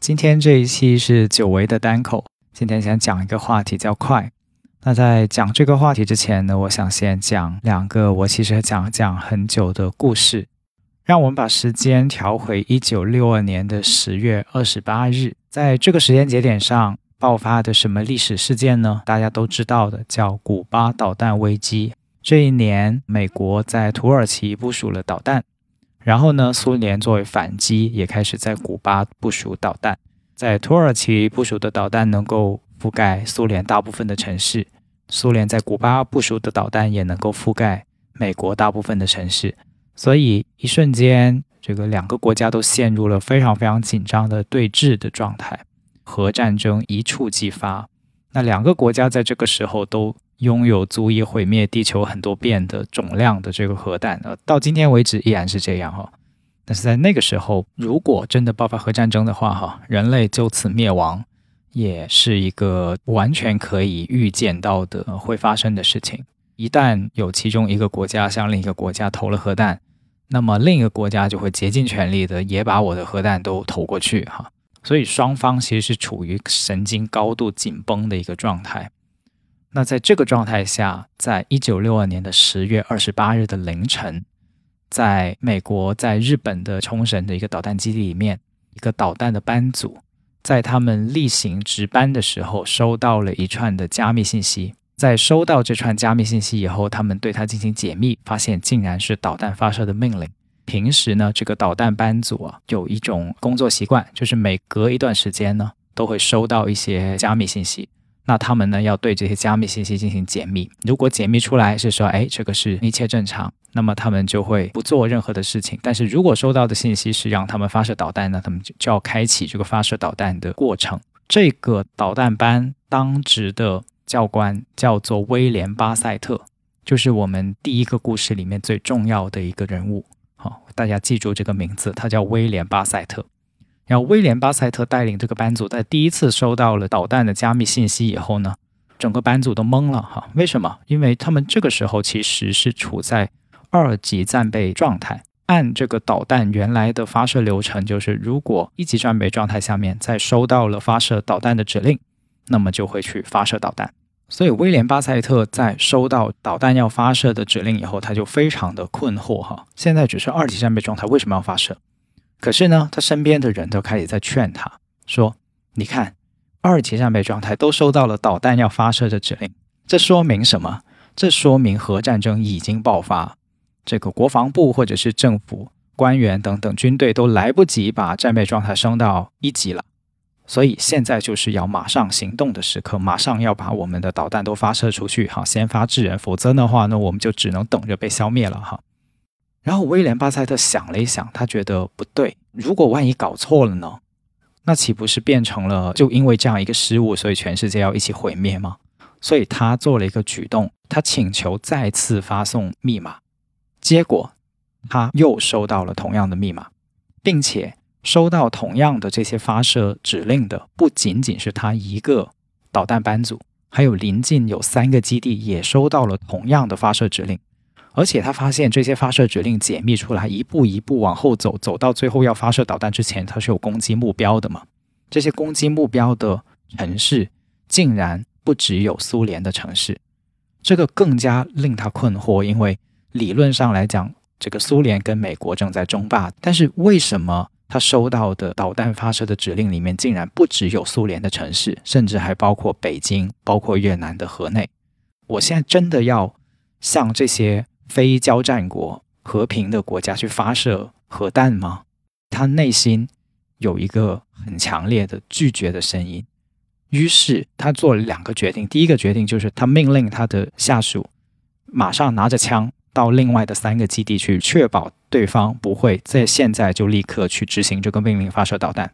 今天这一期是久违的单口。今天想讲一个话题叫快。那在讲这个话题之前呢，我想先讲两个我其实讲讲很久的故事。让我们把时间调回一九六二年的十月二十八日，在这个时间节点上爆发的什么历史事件呢？大家都知道的，叫古巴导弹危机。这一年，美国在土耳其部署了导弹，然后呢，苏联作为反击，也开始在古巴部署导弹。在土耳其部署的导弹能够覆盖苏联大部分的城市，苏联在古巴部署的导弹也能够覆盖美国大部分的城市，所以一瞬间，这个两个国家都陷入了非常非常紧张的对峙的状态，核战争一触即发。那两个国家在这个时候都拥有足以毁灭地球很多遍的总量的这个核弹，呃，到今天为止依然是这样哈。但是在那个时候，如果真的爆发核战争的话，哈，人类就此灭亡，也是一个完全可以预见到的会发生的事情。一旦有其中一个国家向另一个国家投了核弹，那么另一个国家就会竭尽全力的也把我的核弹都投过去，哈。所以双方其实是处于神经高度紧绷的一个状态。那在这个状态下，在一九六二年的十月二十八日的凌晨。在美国，在日本的冲绳的一个导弹基地里面，一个导弹的班组，在他们例行值班的时候，收到了一串的加密信息。在收到这串加密信息以后，他们对它进行解密，发现竟然是导弹发射的命令。平时呢，这个导弹班组啊，有一种工作习惯，就是每隔一段时间呢，都会收到一些加密信息。那他们呢，要对这些加密信息进行解密。如果解密出来是说，哎，这个是一切正常。那么他们就会不做任何的事情。但是如果收到的信息是让他们发射导弹，那他们就就要开启这个发射导弹的过程。这个导弹班当值的教官叫做威廉巴塞特，就是我们第一个故事里面最重要的一个人物。好，大家记住这个名字，他叫威廉巴塞特。然后威廉巴塞特带领这个班组在第一次收到了导弹的加密信息以后呢，整个班组都懵了哈。为什么？因为他们这个时候其实是处在二级战备状态，按这个导弹原来的发射流程，就是如果一级战备状态下面再收到了发射导弹的指令，那么就会去发射导弹。所以威廉巴塞特在收到导弹要发射的指令以后，他就非常的困惑哈。现在只是二级战备状态，为什么要发射？可是呢，他身边的人都开始在劝他说：“你看，二级战备状态都收到了导弹要发射的指令，这说明什么？这说明核战争已经爆发。”这个国防部或者是政府官员等等军队都来不及把战备状态升到一级了，所以现在就是要马上行动的时刻，马上要把我们的导弹都发射出去，哈，先发制人，否则的话，那我们就只能等着被消灭了，哈。然后威廉巴塞特想了一想，他觉得不对，如果万一搞错了呢？那岂不是变成了就因为这样一个失误，所以全世界要一起毁灭吗？所以他做了一个举动，他请求再次发送密码。结果，他又收到了同样的密码，并且收到同样的这些发射指令的不仅仅是他一个导弹班组，还有临近有三个基地也收到了同样的发射指令。而且他发现这些发射指令解密出来，一步一步往后走，走到最后要发射导弹之前，它是有攻击目标的嘛？这些攻击目标的城市竟然不只有苏联的城市，这个更加令他困惑，因为。理论上来讲，这个苏联跟美国正在争霸，但是为什么他收到的导弹发射的指令里面竟然不只有苏联的城市，甚至还包括北京、包括越南的河内？我现在真的要向这些非交战国、和平的国家去发射核弹吗？他内心有一个很强烈的拒绝的声音，于是他做了两个决定。第一个决定就是他命令他的下属马上拿着枪。到另外的三个基地去，确保对方不会在现在就立刻去执行这个命令发射导弹。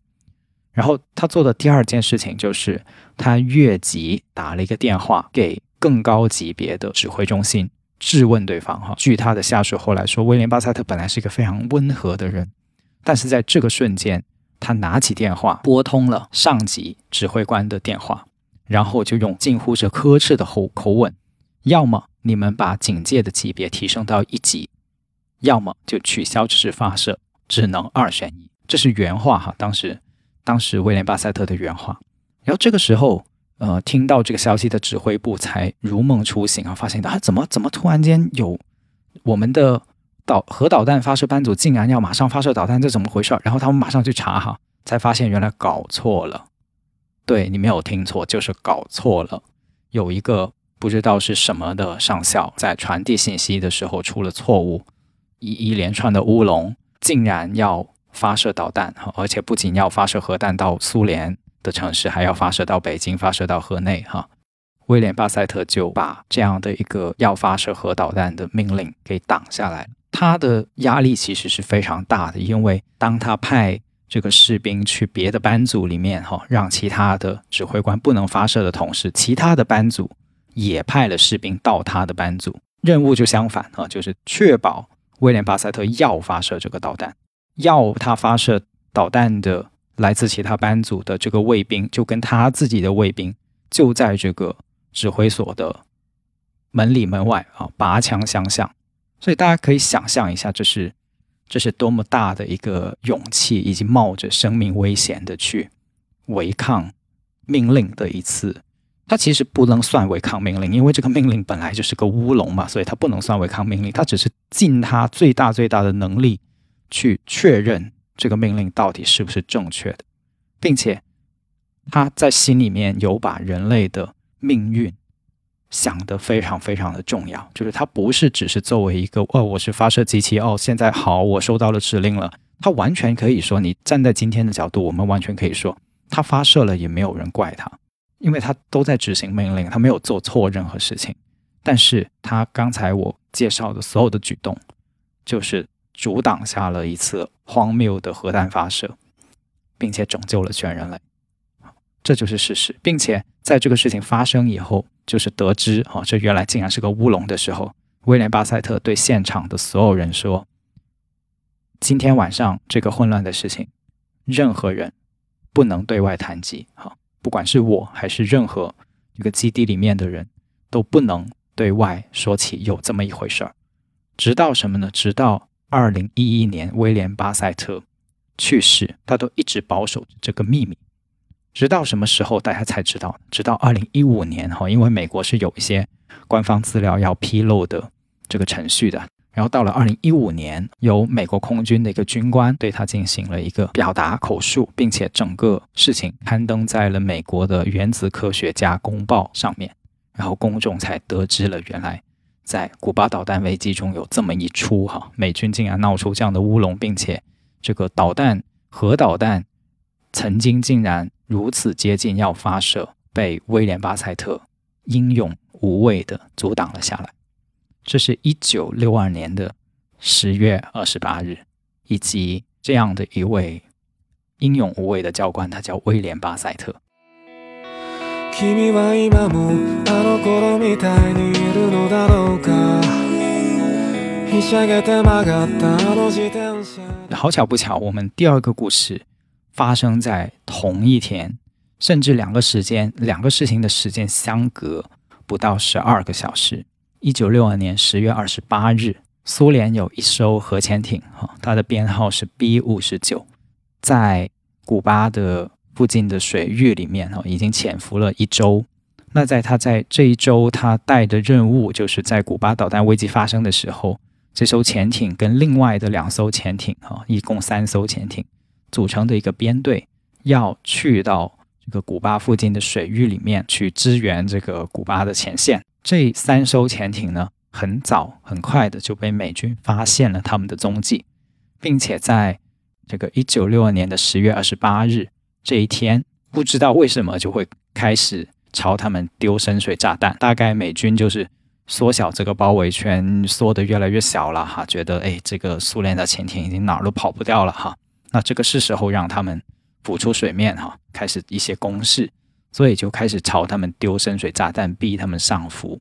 然后他做的第二件事情就是，他越级打了一个电话给更高级别的指挥中心，质问对方。哈，据他的下属后来说，威廉巴塞特本来是一个非常温和的人，但是在这个瞬间，他拿起电话拨通了上级指挥官的电话，然后就用近乎是呵斥的口口吻，要么你们把警戒的级别提升到一级，要么就取消这次发射，只能二选一。这是原话哈，当时。当时威廉巴塞特的原话，然后这个时候，呃，听到这个消息的指挥部才如梦初醒啊，发现啊，怎么怎么突然间有我们的导核导弹发射班组竟然要马上发射导弹，这怎么回事？然后他们马上去查哈，才发现原来搞错了。对你没有听错，就是搞错了。有一个不知道是什么的上校在传递信息的时候出了错误，一一连串的乌龙，竟然要。发射导弹，而且不仅要发射核弹到苏联的城市，还要发射到北京，发射到河内哈。威廉巴塞特就把这样的一个要发射核导弹的命令给挡下来。他的压力其实是非常大的，因为当他派这个士兵去别的班组里面哈，让其他的指挥官不能发射的同时，其他的班组也派了士兵到他的班组，任务就相反啊，就是确保威廉巴塞特要发射这个导弹。要他发射导弹的来自其他班组的这个卫兵，就跟他自己的卫兵就在这个指挥所的门里门外啊，拔枪相向。所以大家可以想象一下，这是这是多么大的一个勇气，以及冒着生命危险的去违抗命令的一次。他其实不能算违抗命令，因为这个命令本来就是个乌龙嘛，所以他不能算违抗命令。他只是尽他最大最大的能力。去确认这个命令到底是不是正确的，并且他在心里面有把人类的命运想得非常非常的重要，就是他不是只是作为一个哦，我是发射机器哦，现在好，我收到了指令了。他完全可以说，你站在今天的角度，我们完全可以说，他发射了也没有人怪他，因为他都在执行命令，他没有做错任何事情。但是他刚才我介绍的所有的举动，就是。阻挡下了一次荒谬的核弹发射，并且拯救了全人类，这就是事实。并且在这个事情发生以后，就是得知啊，这原来竟然是个乌龙的时候，威廉巴塞特对现场的所有人说：“今天晚上这个混乱的事情，任何人不能对外谈及。哈，不管是我还是任何一个基地里面的人，都不能对外说起有这么一回事儿。直到什么呢？直到。”二零一一年，威廉巴塞特去世，他都一直保守着这个秘密，直到什么时候大家才知道？直到二零一五年哈，因为美国是有一些官方资料要披露的这个程序的。然后到了二零一五年，由美国空军的一个军官对他进行了一个表达口述，并且整个事情刊登在了美国的原子科学家公报上面，然后公众才得知了原来。在古巴导弹危机中有这么一出哈，美军竟然闹出这样的乌龙，并且这个导弹核导弹曾经竟然如此接近要发射，被威廉巴塞特英勇无畏的阻挡了下来。这是一九六二年的十月二十八日，以及这样的一位英勇无畏的教官，他叫威廉巴塞特。好巧不巧，我们第二个故事发生在同一天，甚至两个时间、两个事情的时间相隔不到十二个小时。一九六二年十月二十八日，苏联有一艘核潜艇，哈，它的编号是 B 五十九，在古巴的。附近的水域里面哈，已经潜伏了一周。那在他在这一周，他带的任务就是在古巴导弹危机发生的时候，这艘潜艇跟另外的两艘潜艇哈，一共三艘潜艇组成的一个编队，要去到这个古巴附近的水域里面去支援这个古巴的前线。这三艘潜艇呢，很早很快的就被美军发现了他们的踪迹，并且在这个一九六二年的十月二十八日。这一天不知道为什么就会开始朝他们丢深水炸弹，大概美军就是缩小这个包围圈，缩得越来越小了哈，觉得哎，这个苏联的潜艇已经哪儿都跑不掉了哈，那这个是时候让他们浮出水面哈，开始一些攻势，所以就开始朝他们丢深水炸弹，逼他们上浮。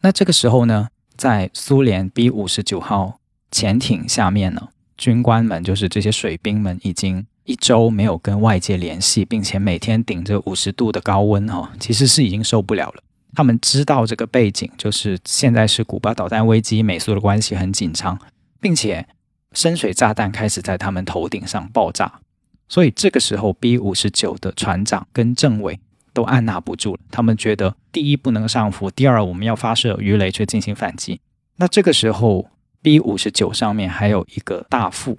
那这个时候呢，在苏联 B 五十九号潜艇下面呢，军官们就是这些水兵们，已经一周没有跟外界联系，并且每天顶着五十度的高温哈，其实是已经受不了了。他们知道这个背景，就是现在是古巴导弹危机，美苏的关系很紧张，并且深水炸弹开始在他们头顶上爆炸，所以这个时候 B 五十九的船长跟政委都按捺不住了。他们觉得，第一不能上浮，第二我们要发射鱼雷去进行反击。那这个时候 B 五十九上面还有一个大副，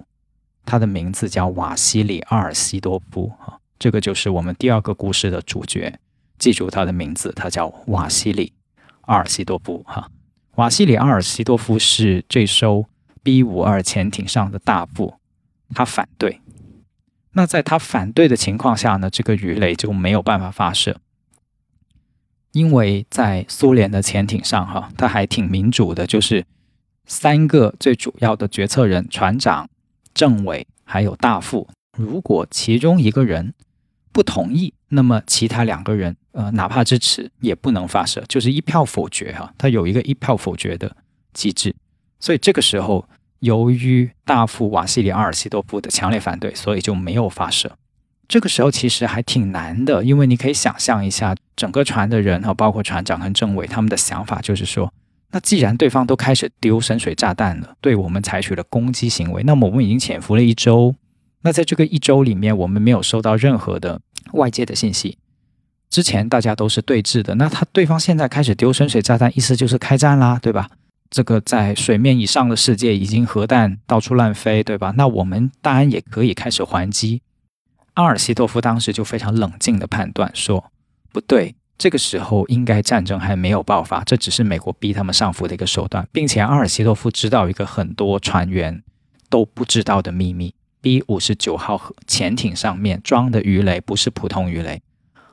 他的名字叫瓦西里阿尔西多夫啊，这个就是我们第二个故事的主角。记住他的名字，他叫瓦西里阿尔西多夫。哈，瓦西里阿尔西多夫是这艘 B 五二潜艇上的大副，他反对。那在他反对的情况下呢，这个鱼雷就没有办法发射，因为在苏联的潜艇上，哈，他还挺民主的，就是三个最主要的决策人——船长、政委还有大副，如果其中一个人不同意，那么其他两个人。呃，哪怕支持也不能发射，就是一票否决哈。它有一个一票否决的机制，所以这个时候，由于大副瓦西里阿尔西多夫的强烈反对，所以就没有发射。这个时候其实还挺难的，因为你可以想象一下，整个船的人哈，包括船长和政委，他们的想法就是说，那既然对方都开始丢深水炸弹了，对我们采取了攻击行为，那么我们已经潜伏了一周，那在这个一周里面，我们没有收到任何的外界的信息。之前大家都是对峙的，那他对方现在开始丢深水炸弹，意思就是开战啦，对吧？这个在水面以上的世界已经核弹到处乱飞，对吧？那我们当然也可以开始还击。阿尔西多夫当时就非常冷静的判断说，不对，这个时候应该战争还没有爆发，这只是美国逼他们上浮的一个手段，并且阿尔西多夫知道一个很多船员都不知道的秘密：B 五十九号潜艇上面装的鱼雷不是普通鱼雷。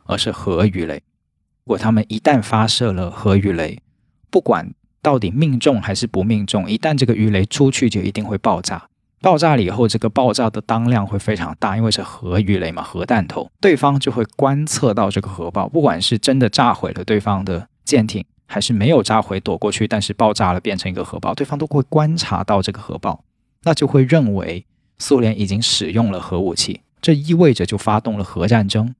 而是核鱼雷。如果他们一旦发射了核鱼雷，不管到底命中还是不命中，一旦这个鱼雷出去，就一定会爆炸。爆炸了以后，这个爆炸的当量会非常大，因为是核鱼雷嘛，核弹头。对方就会观测到这个核爆，不管是真的炸毁了对方的舰艇，还是没有炸毁躲过去，但是爆炸了变成一个核爆，对方都会观察到这个核爆，那就会认为苏联已经使用了核武器，这意味着就发动了核战争。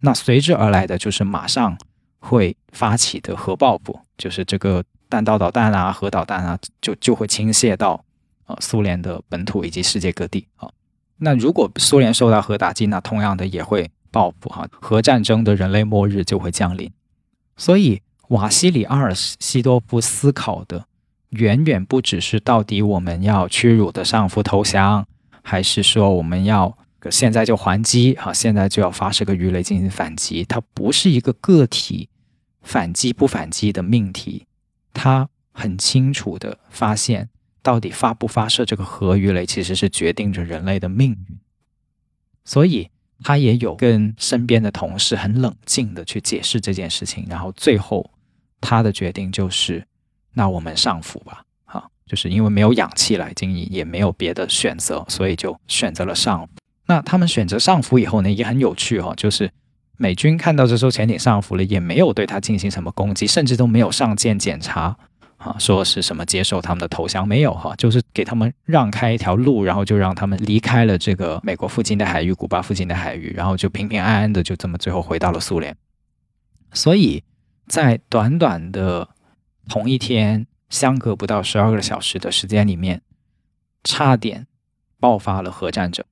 那随之而来的就是马上会发起的核报复，就是这个弹道导弹啊、核导弹啊，就就会倾泻到呃苏联的本土以及世界各地啊。那如果苏联受到核打击，那同样的也会报复哈，核战争的人类末日就会降临。所以瓦西里阿尔西多夫思考的远远不只是到底我们要屈辱的上浮投降，还是说我们要。现在就还击，哈，现在就要发射个鱼雷进行反击。它不是一个个体反击不反击的命题，它很清楚的发现，到底发不发射这个核鱼雷，其实是决定着人类的命运。所以，他也有跟身边的同事很冷静的去解释这件事情。然后，最后他的决定就是，那我们上浮吧，就是因为没有氧气了，已经也没有别的选择，所以就选择了上浮。那他们选择上浮以后呢，也很有趣哦。就是美军看到这艘潜艇上浮了，也没有对它进行什么攻击，甚至都没有上舰检查啊，说是什么接受他们的投降没有哈，就是给他们让开一条路，然后就让他们离开了这个美国附近的海域、古巴附近的海域，然后就平平安安的就这么最后回到了苏联。所以在短短的同一天，相隔不到十二个小时的时间里面，差点爆发了核战争。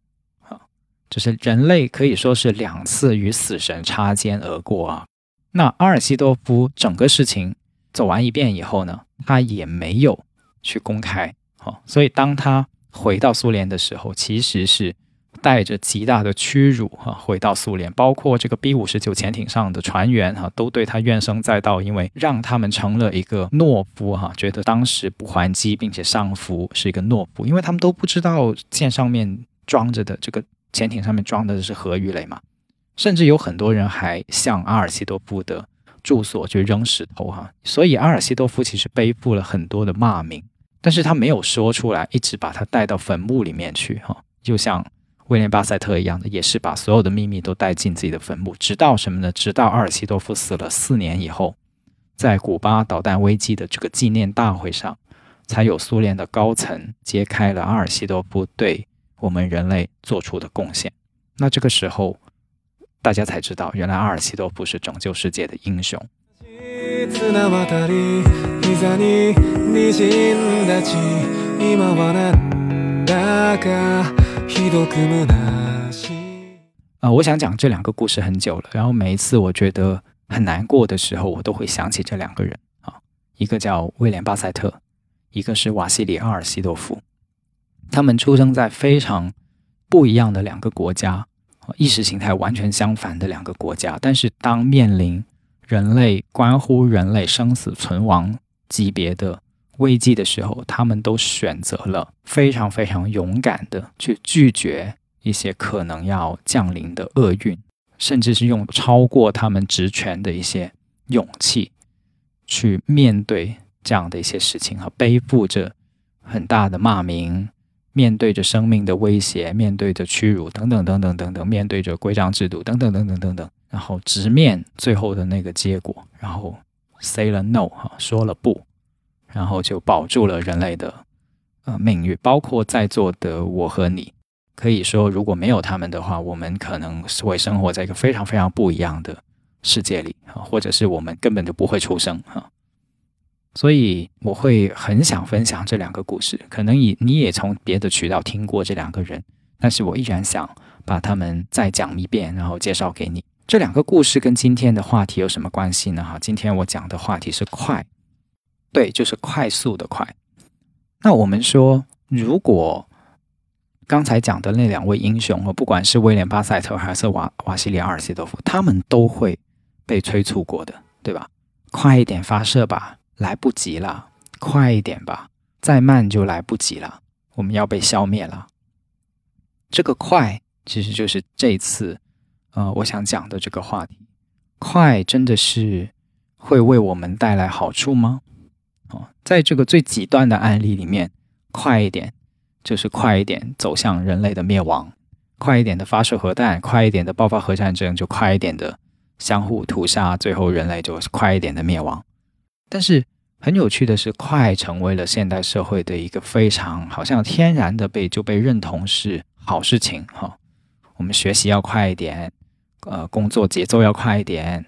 啊就是人类可以说是两次与死神擦肩而过啊。那阿尔西多夫整个事情走完一遍以后呢，他也没有去公开。好，所以当他回到苏联的时候，其实是带着极大的屈辱哈回到苏联。包括这个 B 五十九潜艇上的船员哈，都对他怨声载道，因为让他们成了一个懦夫哈，觉得当时不还击并且上浮是一个懦夫，因为他们都不知道舰上面装着的这个。潜艇上面装的是核鱼雷嘛？甚至有很多人还向阿尔西多夫的住所去扔石头哈。所以阿尔西多夫其实背负了很多的骂名，但是他没有说出来，一直把他带到坟墓里面去哈。就像威廉巴塞特一样的，也是把所有的秘密都带进自己的坟墓，直到什么呢？直到阿尔西多夫死了四年以后，在古巴导弹危机的这个纪念大会上，才有苏联的高层揭开了阿尔西多夫对我们人类做出的贡献。那这个时候，大家才知道，原来阿尔西多夫是拯救世界的英雄。啊，我想讲这两个故事很久了，然后每一次我觉得很难过的时候，我都会想起这两个人啊，一个叫威廉巴塞特，一个是瓦西里阿尔西多夫，他们出生在非常不一样的两个国家。意识形态完全相反的两个国家，但是当面临人类关乎人类生死存亡级别的危机的时候，他们都选择了非常非常勇敢的去拒绝一些可能要降临的厄运，甚至是用超过他们职权的一些勇气去面对这样的一些事情，和背负着很大的骂名。面对着生命的威胁，面对着屈辱，等等等等等等，面对着规章制度，等等等等等等，然后直面最后的那个结果，然后 say 了 no 哈，说了不，然后就保住了人类的呃命运，包括在座的我和你，可以说如果没有他们的话，我们可能是会生活在一个非常非常不一样的世界里啊，或者是我们根本就不会出生哈。所以我会很想分享这两个故事，可能你你也从别的渠道听过这两个人，但是我依然想把他们再讲一遍，然后介绍给你。这两个故事跟今天的话题有什么关系呢？哈，今天我讲的话题是快，对，就是快速的快。那我们说，如果刚才讲的那两位英雄，不管是威廉巴塞特还是瓦瓦西里阿尔西多夫，他们都会被催促过的，对吧？快一点发射吧。来不及了，快一点吧！再慢就来不及了，我们要被消灭了。这个快其实就是这次，呃，我想讲的这个话题。快真的是会为我们带来好处吗？哦，在这个最极端的案例里面，快一点就是快一点走向人类的灭亡，快一点的发射核弹，快一点的爆发核战争，就快一点的相互屠杀，最后人类就快一点的灭亡。但是很有趣的是，快成为了现代社会的一个非常好像天然的被就被认同是好事情哈。我们学习要快一点，呃，工作节奏要快一点，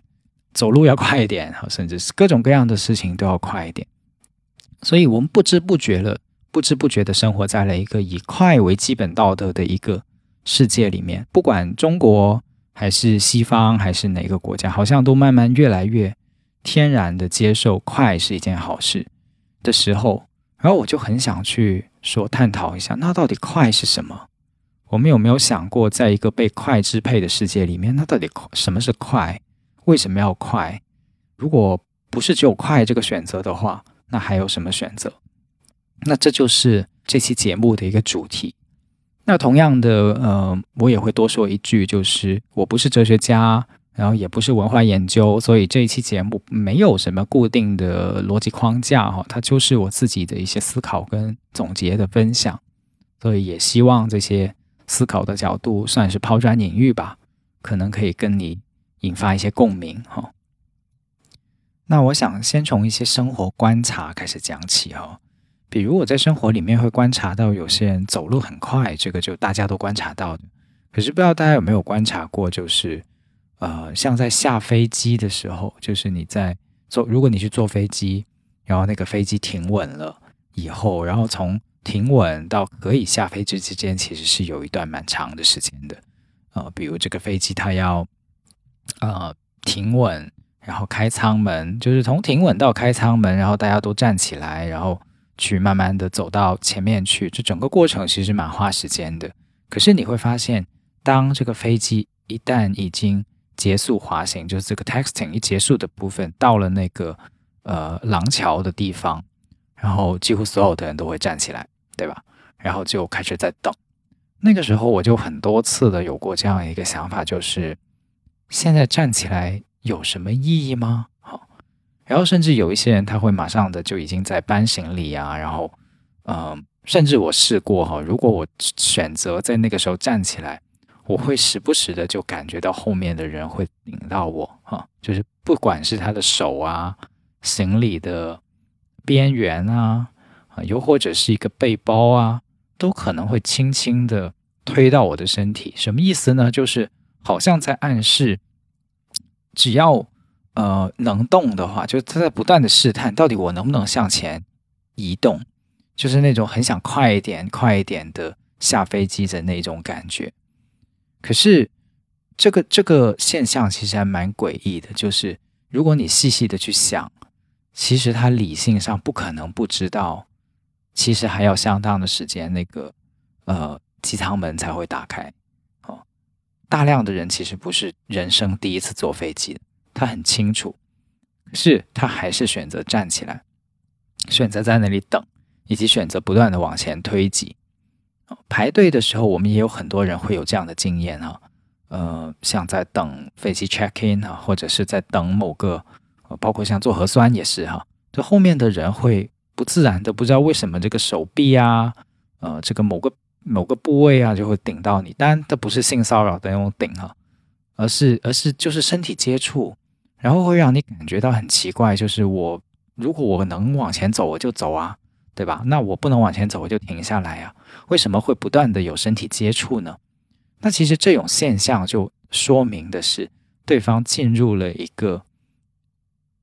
走路要快一点，甚至是各种各样的事情都要快一点。所以，我们不知不觉了，不知不觉的生活在了一个以快为基本道德的一个世界里面。不管中国还是西方还是哪个国家，好像都慢慢越来越。天然的接受快是一件好事的时候，然后我就很想去说探讨一下，那到底快是什么？我们有没有想过，在一个被快支配的世界里面，那到底什么是快？为什么要快？如果不是只有快这个选择的话，那还有什么选择？那这就是这期节目的一个主题。那同样的，呃，我也会多说一句，就是我不是哲学家。然后也不是文化研究，所以这一期节目没有什么固定的逻辑框架哈，它就是我自己的一些思考跟总结的分享，所以也希望这些思考的角度算是抛砖引玉吧，可能可以跟你引发一些共鸣哈。那我想先从一些生活观察开始讲起哈，比如我在生活里面会观察到有些人走路很快，这个就大家都观察到的，可是不知道大家有没有观察过，就是。呃，像在下飞机的时候，就是你在坐，如果你去坐飞机，然后那个飞机停稳了以后，然后从停稳到可以下飞机之间，其实是有一段蛮长的时间的。呃，比如这个飞机它要呃停稳，然后开舱门，就是从停稳到开舱门，然后大家都站起来，然后去慢慢的走到前面去，这整个过程其实蛮花时间的。可是你会发现，当这个飞机一旦已经结束滑行，就是这个 texting 一结束的部分，到了那个呃廊桥的地方，然后几乎所有的人都会站起来，对吧？然后就开始在等。那个时候我就很多次的有过这样一个想法，就是现在站起来有什么意义吗？好然后甚至有一些人他会马上的就已经在搬行李啊，然后，嗯，甚至我试过哈，如果我选择在那个时候站起来，我会时不时的就感觉到后面的人会顶到我哈，就是不管是他的手啊、行李的边缘啊，啊，又或者是一个背包啊，都可能会轻轻的推到我的身体。什么意思呢？就是好像在暗示，只要呃能动的话，就是他在不断的试探，到底我能不能向前移动，就是那种很想快一点、快一点的下飞机的那种感觉。可是，这个这个现象其实还蛮诡异的。就是如果你细细的去想，其实他理性上不可能不知道，其实还要相当的时间，那个呃机舱门才会打开。大量的人其实不是人生第一次坐飞机，他很清楚，可是他还是选择站起来，选择在那里等，以及选择不断的往前推挤。排队的时候，我们也有很多人会有这样的经验哈，呃，像在等飞机 check in 啊，或者是在等某个，包括像做核酸也是哈，就后面的人会不自然的不知道为什么这个手臂啊，呃，这个某个某个部位啊就会顶到你，当然这不是性骚扰的那种顶哈，而是而是就是身体接触，然后会让你感觉到很奇怪，就是我如果我能往前走，我就走啊。对吧？那我不能往前走，我就停下来呀？为什么会不断的有身体接触呢？那其实这种现象就说明的是，对方进入了一个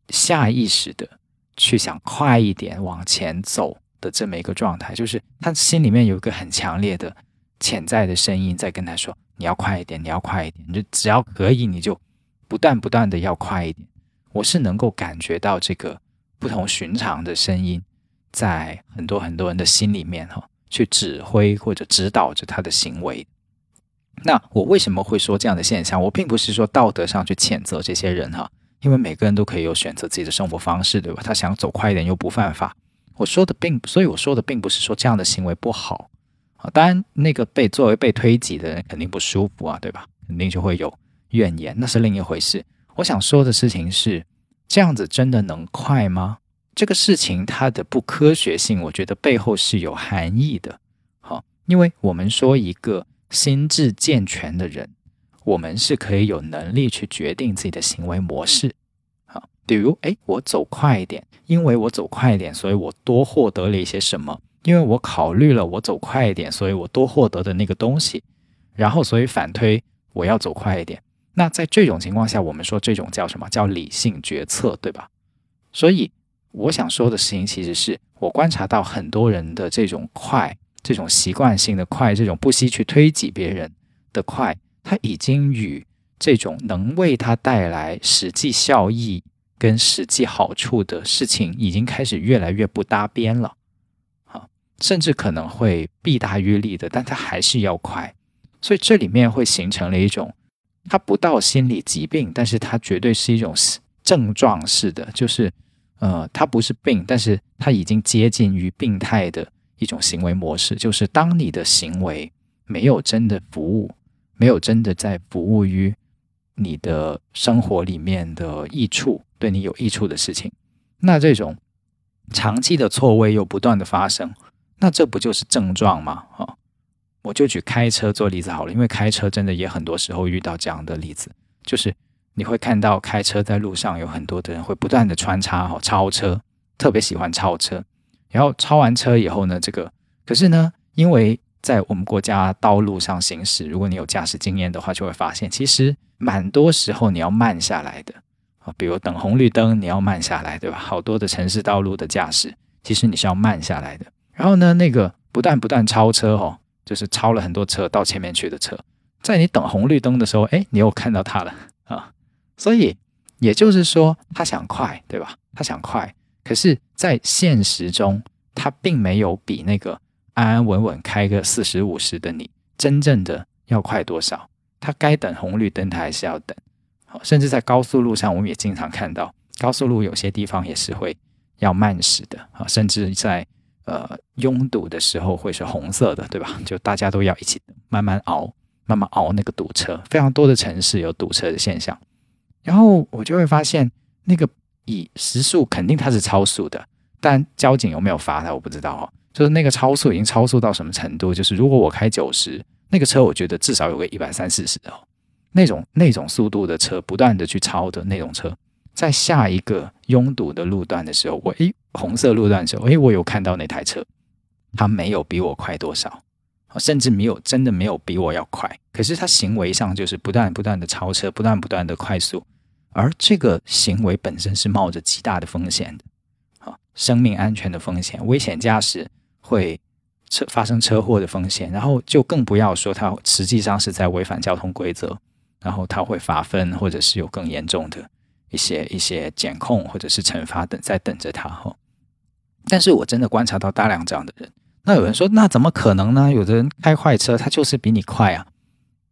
下意识的去想快一点往前走的这么一个状态，就是他心里面有一个很强烈的潜在的声音在跟他说：“你要快一点，你要快一点，你就只要可以，你就不断不断的要快一点。”我是能够感觉到这个不同寻常的声音。在很多很多人的心里面，哈，去指挥或者指导着他的行为。那我为什么会说这样的现象？我并不是说道德上去谴责这些人，哈，因为每个人都可以有选择自己的生活方式，对吧？他想走快一点又不犯法。我说的并，所以我说的并不是说这样的行为不好啊。当然，那个被作为被推挤的人肯定不舒服啊，对吧？肯定就会有怨言，那是另一回事。我想说的事情是，这样子真的能快吗？这个事情它的不科学性，我觉得背后是有含义的。好，因为我们说一个心智健全的人，我们是可以有能力去决定自己的行为模式。比如，哎，我走快一点，因为我走快一点，所以我多获得了一些什么？因为我考虑了我走快一点，所以我多获得的那个东西，然后所以反推我要走快一点。那在这种情况下，我们说这种叫什么叫理性决策，对吧？所以。我想说的事情，其实是我观察到很多人的这种快，这种习惯性的快，这种不惜去推挤别人的快，他已经与这种能为他带来实际效益跟实际好处的事情，已经开始越来越不搭边了。好，甚至可能会弊大于利的，但它还是要快，所以这里面会形成了一种，他不到心理疾病，但是他绝对是一种症状式的，就是。呃，它不是病，但是它已经接近于病态的一种行为模式。就是当你的行为没有真的服务，没有真的在服务于你的生活里面的益处，对你有益处的事情，那这种长期的错位又不断的发生，那这不就是症状吗？啊，我就举开车做例子好了，因为开车真的也很多时候遇到这样的例子，就是。你会看到开车在路上有很多的人会不断的穿插哈超车，特别喜欢超车。然后超完车以后呢，这个可是呢，因为在我们国家道路上行驶，如果你有驾驶经验的话，就会发现其实蛮多时候你要慢下来的比如等红绿灯你要慢下来，对吧？好多的城市道路的驾驶其实你是要慢下来的。然后呢，那个不断不断超车哦，就是超了很多车到前面去的车，在你等红绿灯的时候，哎，你又看到他了啊。所以，也就是说，他想快，对吧？他想快，可是，在现实中，他并没有比那个安安稳稳开个四十五十的你真正的要快多少。他该等红绿灯，他还是要等。甚至在高速路上，我们也经常看到，高速路有些地方也是会要慢驶的啊。甚至在呃拥堵的时候，会是红色的，对吧？就大家都要一起慢慢熬，慢慢熬那个堵车。非常多的城市有堵车的现象。然后我就会发现，那个以时速肯定它是超速的，但交警有没有罚他我不知道哦。就是那个超速已经超速到什么程度？就是如果我开九十，那个车我觉得至少有个一百三四十哦。那种那种速度的车，不断的去超的那种车，在下一个拥堵的路段的时候，我诶红色路段的时候，诶我有看到那台车，它没有比我快多少，甚至没有真的没有比我要快，可是它行为上就是不断不断的超车，不断不断的快速，而这个行为本身是冒着极大的风险的，啊，生命安全的风险，危险驾驶会车发生车祸的风险，然后就更不要说它实际上是在违反交通规则。然后他会罚分，或者是有更严重的一些一些检控，或者是惩罚等在等着他哈。但是我真的观察到大量这样的人。那有人说，那怎么可能呢？有的人开快车，他就是比你快啊。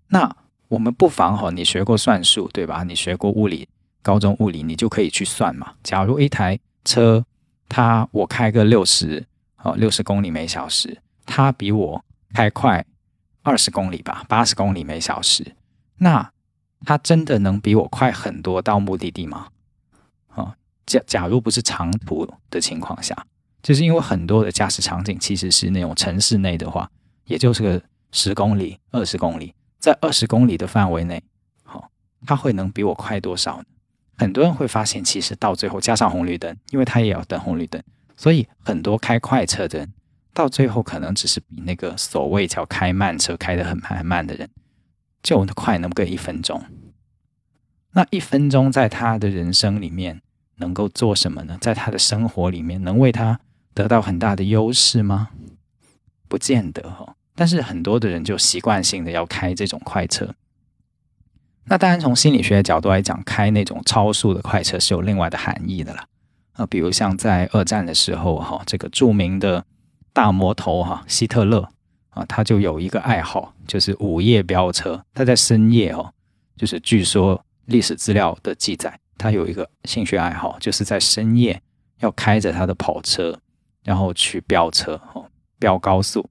那我们不妨哈，你学过算术对吧？你学过物理，高中物理你就可以去算嘛。假如一台车，它我开个六十哦六十公里每小时，它比我开快二十公里吧，八十公里每小时，那。他真的能比我快很多到目的地吗？啊，假假如不是长途的情况下，就是因为很多的驾驶场景其实是那种城市内的话，也就是个十公里、二十公里，在二十公里的范围内，好，他会能比我快多少呢？很多人会发现，其实到最后加上红绿灯，因为他也要等红绿灯，所以很多开快车的人到最后可能只是比那个所谓叫开慢车开得很慢很慢的人。就快那么个一分钟，那一分钟在他的人生里面能够做什么呢？在他的生活里面能为他得到很大的优势吗？不见得哈。但是很多的人就习惯性的要开这种快车。那当然从心理学的角度来讲，开那种超速的快车是有另外的含义的啦。啊，比如像在二战的时候哈，这个著名的大魔头哈希特勒。啊，他就有一个爱好，就是午夜飙车。他在深夜哦，就是据说历史资料的记载，他有一个兴趣爱好，就是在深夜要开着他的跑车，然后去飙车哦，飙高速。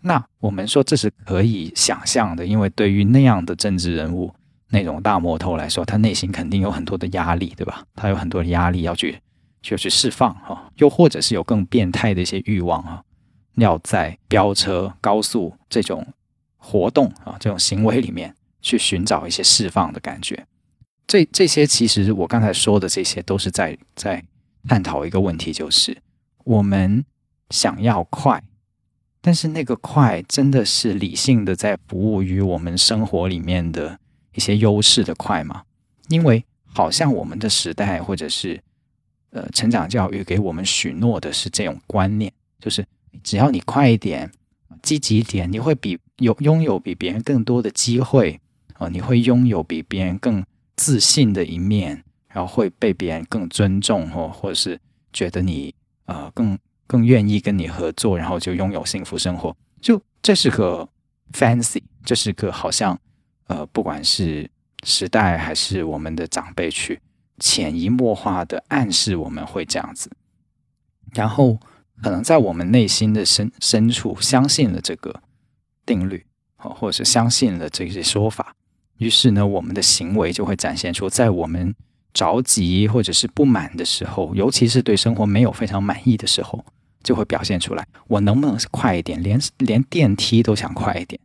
那我们说这是可以想象的，因为对于那样的政治人物、那种大魔头来说，他内心肯定有很多的压力，对吧？他有很多的压力要去，就去释放哈，又或者是有更变态的一些欲望啊。要在飙车、高速这种活动啊，这种行为里面去寻找一些释放的感觉。这这些其实我刚才说的这些，都是在在探讨一个问题，就是我们想要快，但是那个快真的是理性的在服务于我们生活里面的一些优势的快吗？因为好像我们的时代或者是呃成长教育给我们许诺的是这种观念，就是。只要你快一点，积极一点，你会比有拥有比别人更多的机会啊！你会拥有比别人更自信的一面，然后会被别人更尊重哦，或者是觉得你呃更更愿意跟你合作，然后就拥有幸福生活。就这是个 fancy，这是个好像呃，不管是时代还是我们的长辈去潜移默化的暗示我们会这样子，然后。可能在我们内心的深深处相信了这个定律，或者是相信了这些说法，于是呢，我们的行为就会展现出，在我们着急或者是不满的时候，尤其是对生活没有非常满意的时候，就会表现出来。我能不能快一点？连连电梯都想快一点？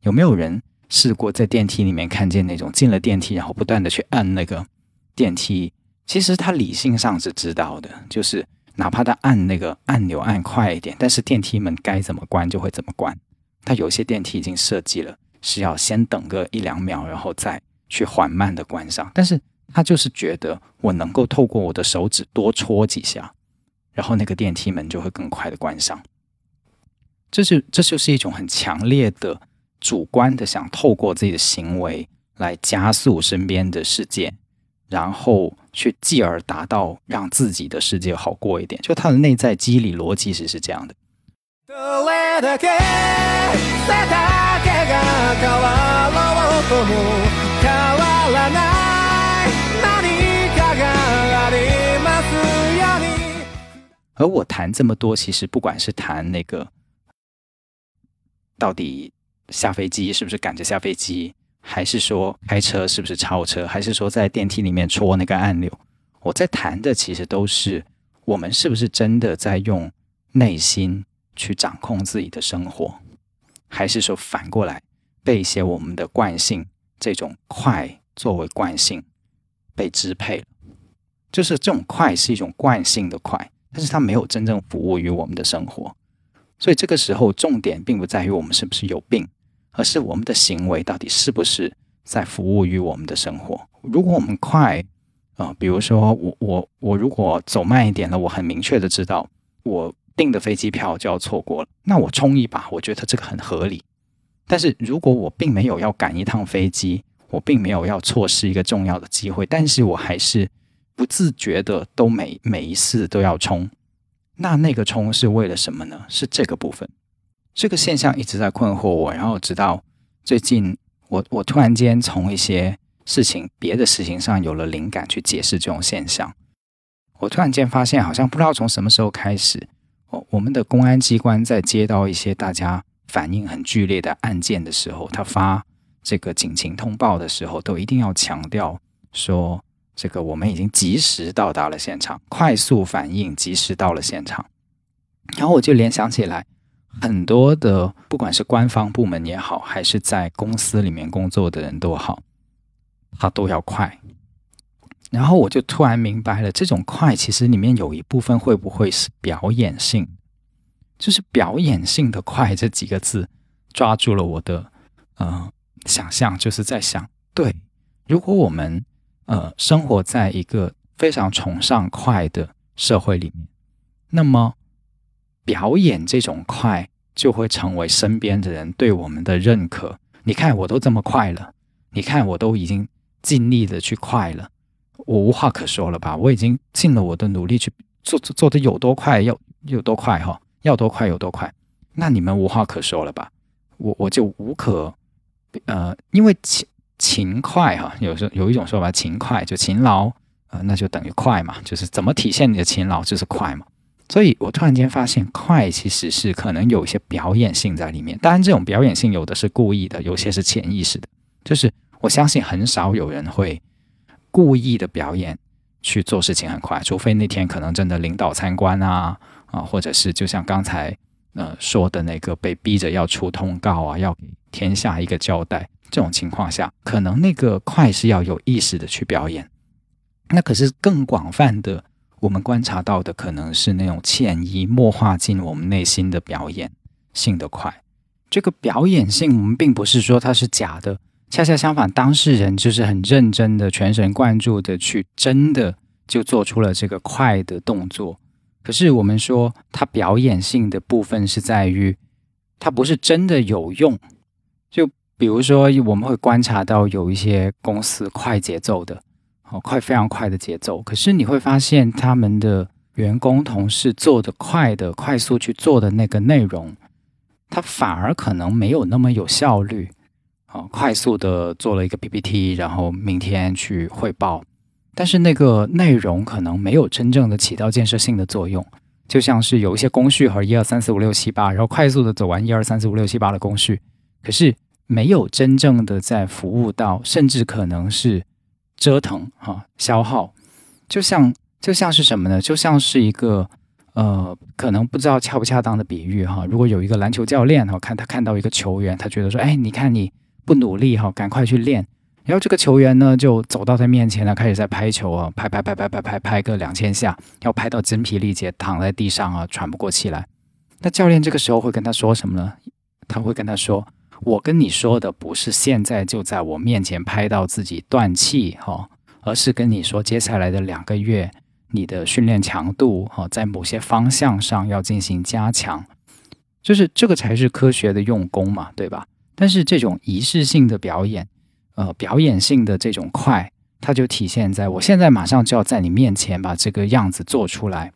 有没有人试过在电梯里面看见那种进了电梯，然后不断的去按那个电梯？其实他理性上是知道的，就是。哪怕他按那个按钮按快一点，但是电梯门该怎么关就会怎么关。他有些电梯已经设计了是要先等个一两秒，然后再去缓慢的关上。但是他就是觉得我能够透过我的手指多戳几下，然后那个电梯门就会更快的关上。这是这就是一种很强烈的主观的想透过自己的行为来加速身边的世界。然后去继而达到让自己的世界好过一点，就他的内在机理逻辑是是这样的。而我谈这么多，其实不管是谈那个到底下飞机是不是赶着下飞机。还是说开车是不是超车？还是说在电梯里面戳那个按钮？我在谈的其实都是我们是不是真的在用内心去掌控自己的生活，还是说反过来被一些我们的惯性这种快作为惯性被支配？就是这种快是一种惯性的快，但是它没有真正服务于我们的生活。所以这个时候重点并不在于我们是不是有病，而是我们的行为到底是不是在服务于我们的生活。如果我们快，啊，比如说我我我如果走慢一点了，我很明确的知道我订的飞机票就要错过了，那我冲一把，我觉得这个很合理。但是如果我并没有要赶一趟飞机，我并没有要错失一个重要的机会，但是我还是不自觉的都每每一次都要冲，那那个冲是为了什么呢？是这个部分，这个现象一直在困惑我，然后直到最近，我我突然间从一些。事情别的事情上有了灵感去解释这种现象，我突然间发现，好像不知道从什么时候开始，哦，我们的公安机关在接到一些大家反应很剧烈的案件的时候，他发这个警情通报的时候，都一定要强调说，这个我们已经及时到达了现场，快速反应，及时到了现场。然后我就联想起来，很多的不管是官方部门也好，还是在公司里面工作的人都好。他都要快，然后我就突然明白了，这种快其实里面有一部分会不会是表演性？就是表演性的快这几个字抓住了我的呃想象，就是在想，对，如果我们呃生活在一个非常崇尚快的社会里面，那么表演这种快就会成为身边的人对我们的认可。你看，我都这么快了，你看，我都已经。尽力的去快了，我无话可说了吧？我已经尽了我的努力去做，做做的有多快，要有多快哈，要多快有多快。那你们无话可说了吧？我我就无可，呃，因为勤勤快哈，有时候有一种说法，勤快就勤劳，呃，那就等于快嘛，就是怎么体现你的勤劳就是快嘛。所以我突然间发现，快其实是可能有一些表演性在里面。当然，这种表演性有的是故意的，有些是潜意识的，就是。我相信很少有人会故意的表演去做事情很快，除非那天可能真的领导参观啊啊，或者是就像刚才呃说的那个被逼着要出通告啊，要给天下一个交代，这种情况下，可能那个快是要有意识的去表演。那可是更广泛的，我们观察到的可能是那种潜移默化进我们内心的表演性的快。这个表演性，我们并不是说它是假的。恰恰相反，当事人就是很认真的、全神贯注的去，真的就做出了这个快的动作。可是我们说，它表演性的部分是在于，它不是真的有用。就比如说，我们会观察到有一些公司快节奏的，哦，快非常快的节奏。可是你会发现，他们的员工同事做的快的、快速去做的那个内容，它反而可能没有那么有效率。啊，快速的做了一个 PPT，然后明天去汇报，但是那个内容可能没有真正的起到建设性的作用，就像是有一些工序和一二三四五六七八，然后快速的走完一二三四五六七八的工序，可是没有真正的在服务到，甚至可能是折腾哈消耗，就像就像是什么呢？就像是一个呃，可能不知道恰不恰当的比喻哈。如果有一个篮球教练哈，看他看到一个球员，他觉得说，哎，你看你。不努力哈，赶快去练。然后这个球员呢，就走到他面前了，开始在拍球啊，拍拍拍拍拍拍拍个两千下，要拍到精疲力竭，躺在地上啊，喘不过气来。那教练这个时候会跟他说什么呢？他会跟他说：“我跟你说的不是现在就在我面前拍到自己断气哈，而是跟你说接下来的两个月你的训练强度哈，在某些方向上要进行加强，就是这个才是科学的用功嘛，对吧？”但是这种仪式性的表演，呃，表演性的这种快，它就体现在我现在马上就要在你面前把这个样子做出来。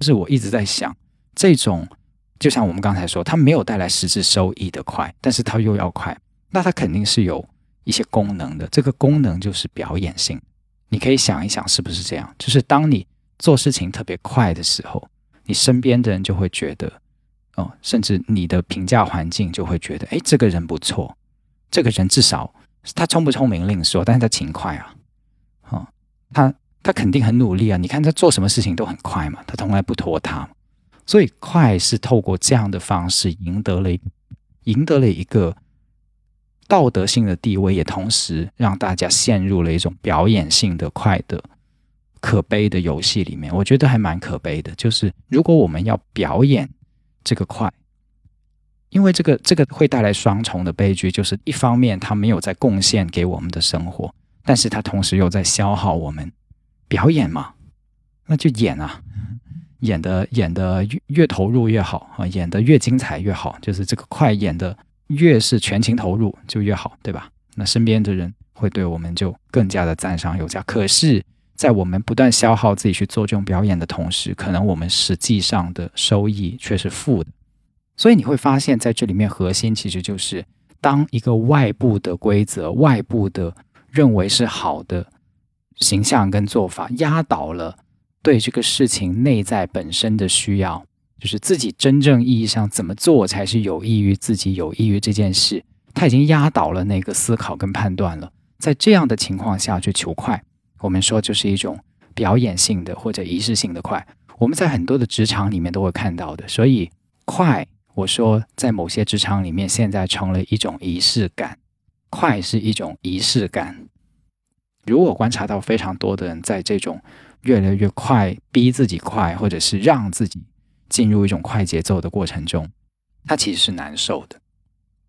就是我一直在想，这种就像我们刚才说，它没有带来实质收益的快，但是它又要快，那它肯定是有一些功能的。这个功能就是表演性。你可以想一想，是不是这样？就是当你做事情特别快的时候，你身边的人就会觉得。哦，甚至你的评价环境就会觉得，哎，这个人不错，这个人至少他聪不聪明另说，但是他勤快啊，哦，他他肯定很努力啊！你看他做什么事情都很快嘛，他从来不拖沓。所以快是透过这样的方式赢得了赢得了一个道德性的地位，也同时让大家陷入了一种表演性的快的可悲的游戏里面。我觉得还蛮可悲的。就是如果我们要表演这个快，因为这个这个会带来双重的悲剧，就是一方面它没有在贡献给我们的生活，但是它同时又在消耗我们。表演嘛，那就演啊。演的演的越越投入越好啊，演的越精彩越好，就是这个快演的越是全情投入就越好，对吧？那身边的人会对我们就更加的赞赏有加。可是，在我们不断消耗自己去做这种表演的同时，可能我们实际上的收益却是负的。所以你会发现在这里面核心其实就是，当一个外部的规则、外部的认为是好的形象跟做法压倒了。对这个事情内在本身的需要，就是自己真正意义上怎么做才是有益于自己、有益于这件事，他已经压倒了那个思考跟判断了。在这样的情况下去求快，我们说就是一种表演性的或者仪式性的快。我们在很多的职场里面都会看到的。所以快，我说在某些职场里面现在成了一种仪式感，快是一种仪式感。如果观察到非常多的人在这种。越来越快，逼自己快，或者是让自己进入一种快节奏的过程中，他其实是难受的，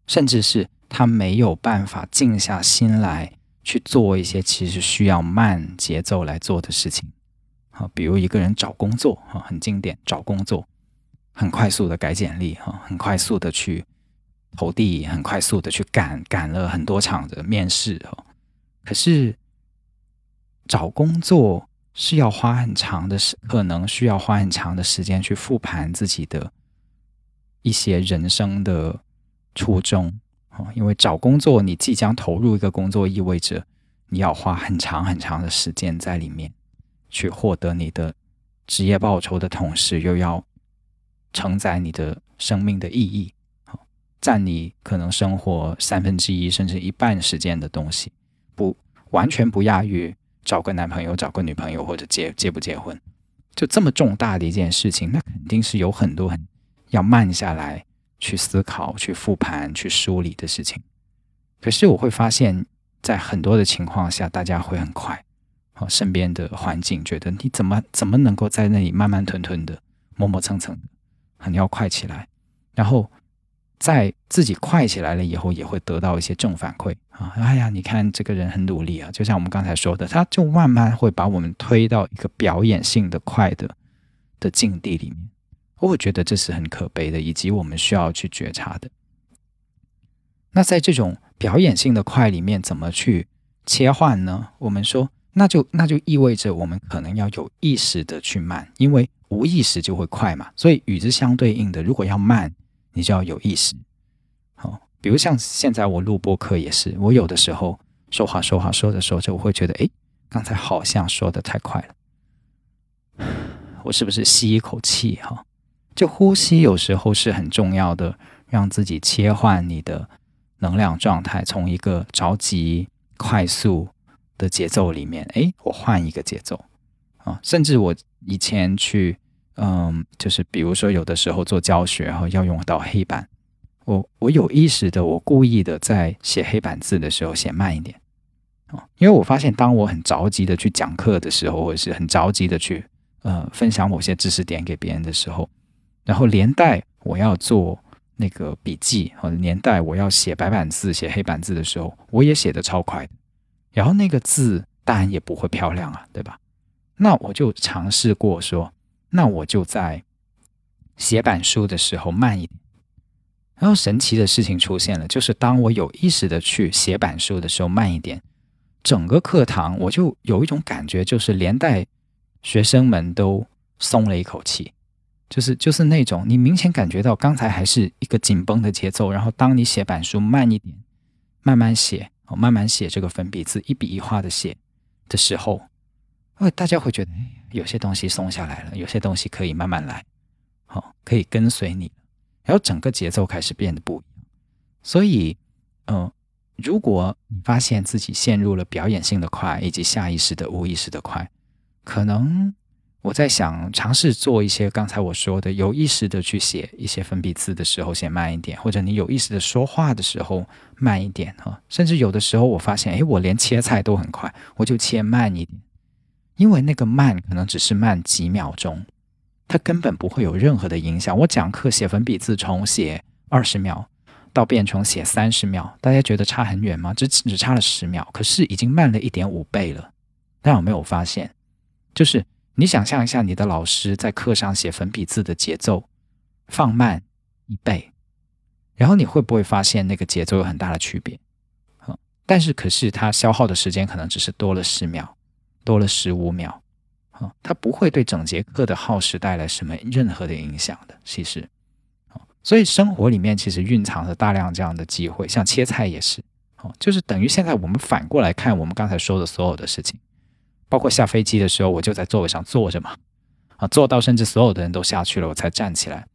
甚至是他没有办法静下心来去做一些其实需要慢节奏来做的事情。好，比如一个人找工作，哈，很经典，找工作，很快速的改简历，哈，很快速的去投递，很快速的去赶赶了很多场的面试，哈，可是找工作。是要花很长的时，可能需要花很长的时间去复盘自己的一些人生的初衷啊。因为找工作，你即将投入一个工作，意味着你要花很长很长的时间在里面去获得你的职业报酬的同时，又要承载你的生命的意义，占你可能生活三分之一甚至一半时间的东西，不完全不亚于。找个男朋友，找个女朋友，或者结结不结婚，就这么重大的一件事情，那肯定是有很多很要慢下来去思考、去复盘、去梳理的事情。可是我会发现，在很多的情况下，大家会很快，哦，身边的环境觉得你怎么怎么能够在那里慢慢吞吞的、磨磨蹭蹭的，很要快起来，然后。在自己快起来了以后，也会得到一些正反馈啊！哎呀，你看这个人很努力啊，就像我们刚才说的，他就慢慢会把我们推到一个表演性的快的的境地里面。我觉得这是很可悲的，以及我们需要去觉察的。那在这种表演性的快里面，怎么去切换呢？我们说，那就那就意味着我们可能要有意识的去慢，因为无意识就会快嘛。所以与之相对应的，如果要慢。你就要有意识，好，比如像现在我录播课也是，我有的时候说话说话说着说着，我会觉得，哎，刚才好像说的太快了，我是不是吸一口气？哈，就呼吸有时候是很重要的，让自己切换你的能量状态，从一个着急快速的节奏里面，哎，我换一个节奏啊，甚至我以前去。嗯，就是比如说，有的时候做教学，然后要用到黑板，我我有意识的，我故意的在写黑板字的时候写慢一点，哦，因为我发现，当我很着急的去讲课的时候，或者是很着急的去呃分享某些知识点给别人的时候，然后连带我要做那个笔记，或者连带我要写白板字、写黑板字的时候，我也写的超快，然后那个字当然也不会漂亮啊，对吧？那我就尝试过说。那我就在写板书的时候慢一点，然后神奇的事情出现了，就是当我有意识的去写板书的时候慢一点，整个课堂我就有一种感觉，就是连带学生们都松了一口气，就是就是那种你明显感觉到刚才还是一个紧绷的节奏，然后当你写板书慢一点，慢慢写，哦，慢慢写这个粉笔字一笔一画的写的时候，呃，大家会觉得。有些东西松下来了，有些东西可以慢慢来，好，可以跟随你，然后整个节奏开始变得不一样。所以，嗯，如果你发现自己陷入了表演性的快，以及下意识的、无意识的快，可能我在想尝试做一些刚才我说的有意识的去写一些粉笔字的时候写慢一点，或者你有意识的说话的时候慢一点哈。甚至有的时候我发现，哎，我连切菜都很快，我就切慢一点，因为那个慢可能只是慢几秒钟，它根本不会有任何的影响。我讲课写粉笔字从写二十秒。到变成写三十秒，大家觉得差很远吗？只只差了十秒，可是已经慢了一点五倍了。大家有没有发现？就是你想象一下，你的老师在课上写粉笔字的节奏放慢一倍，然后你会不会发现那个节奏有很大的区别？但是可是他消耗的时间可能只是多了十秒，多了十五秒，啊，它不会对整节课的耗时带来什么任何的影响的。其实。所以生活里面其实蕴藏着大量这样的机会，像切菜也是，哦，就是等于现在我们反过来看我们刚才说的所有的事情，包括下飞机的时候，我就在座位上坐着嘛，啊，坐到甚至所有的人都下去了，我才站起来，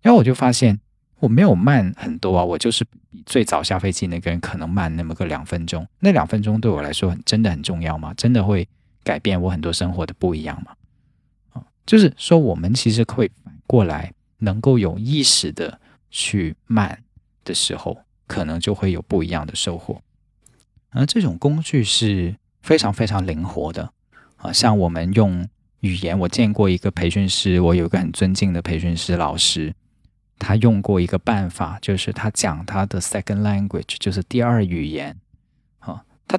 然后我就发现我没有慢很多啊，我就是比最早下飞机那个人可能慢那么个两分钟，那两分钟对我来说真的很重要吗？真的会改变我很多生活的不一样嘛？啊，就是说我们其实会反过来。能够有意识的去慢的时候，可能就会有不一样的收获。而这种工具是非常非常灵活的啊，像我们用语言，我见过一个培训师，我有一个很尊敬的培训师老师，他用过一个办法，就是他讲他的 second language，就是第二语言啊，他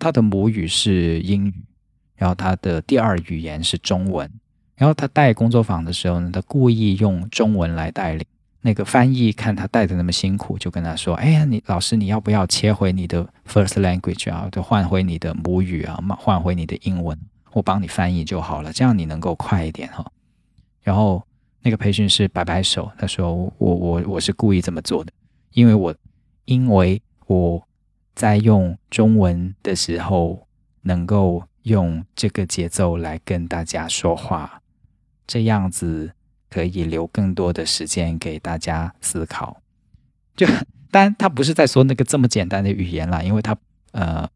他的母语是英语，然后他的第二语言是中文。然后他带工作坊的时候呢，他故意用中文来带领那个翻译，看他带的那么辛苦，就跟他说：“哎呀，你老师你要不要切回你的 first language 啊？就换回你的母语啊，换回你的英文，我帮你翻译就好了，这样你能够快一点哈。”然后那个培训师摆摆手，他说：“我我我是故意这么做的，因为我因为我在用中文的时候能够用这个节奏来跟大家说话。”这样子可以留更多的时间给大家思考。就当然，他不是在说那个这么简单的语言啦，因为他呃，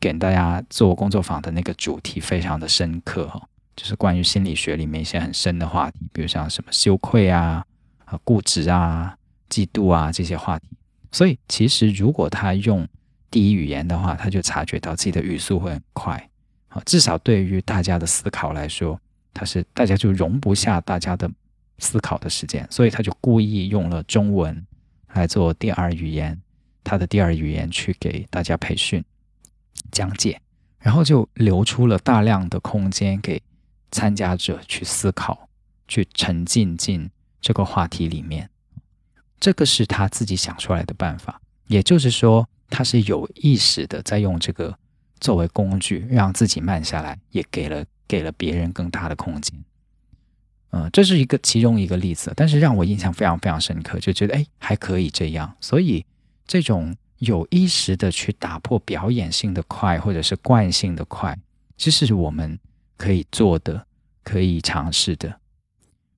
给大家做工作坊的那个主题非常的深刻哈，就是关于心理学里面一些很深的话题，比如像什么羞愧啊、啊固执啊、嫉妒啊这些话题。所以其实如果他用第一语言的话，他就察觉到自己的语速会很快啊，至少对于大家的思考来说。他是大家就容不下大家的思考的时间，所以他就故意用了中文来做第二语言，他的第二语言去给大家培训讲解，然后就留出了大量的空间给参加者去思考，去沉浸进这个话题里面。这个是他自己想出来的办法，也就是说，他是有意识的在用这个作为工具，让自己慢下来，也给了。给了别人更大的空间，嗯，这是一个其中一个例子，但是让我印象非常非常深刻，就觉得哎还可以这样，所以这种有意识的去打破表演性的快或者是惯性的快，其实是我们可以做的，可以尝试的。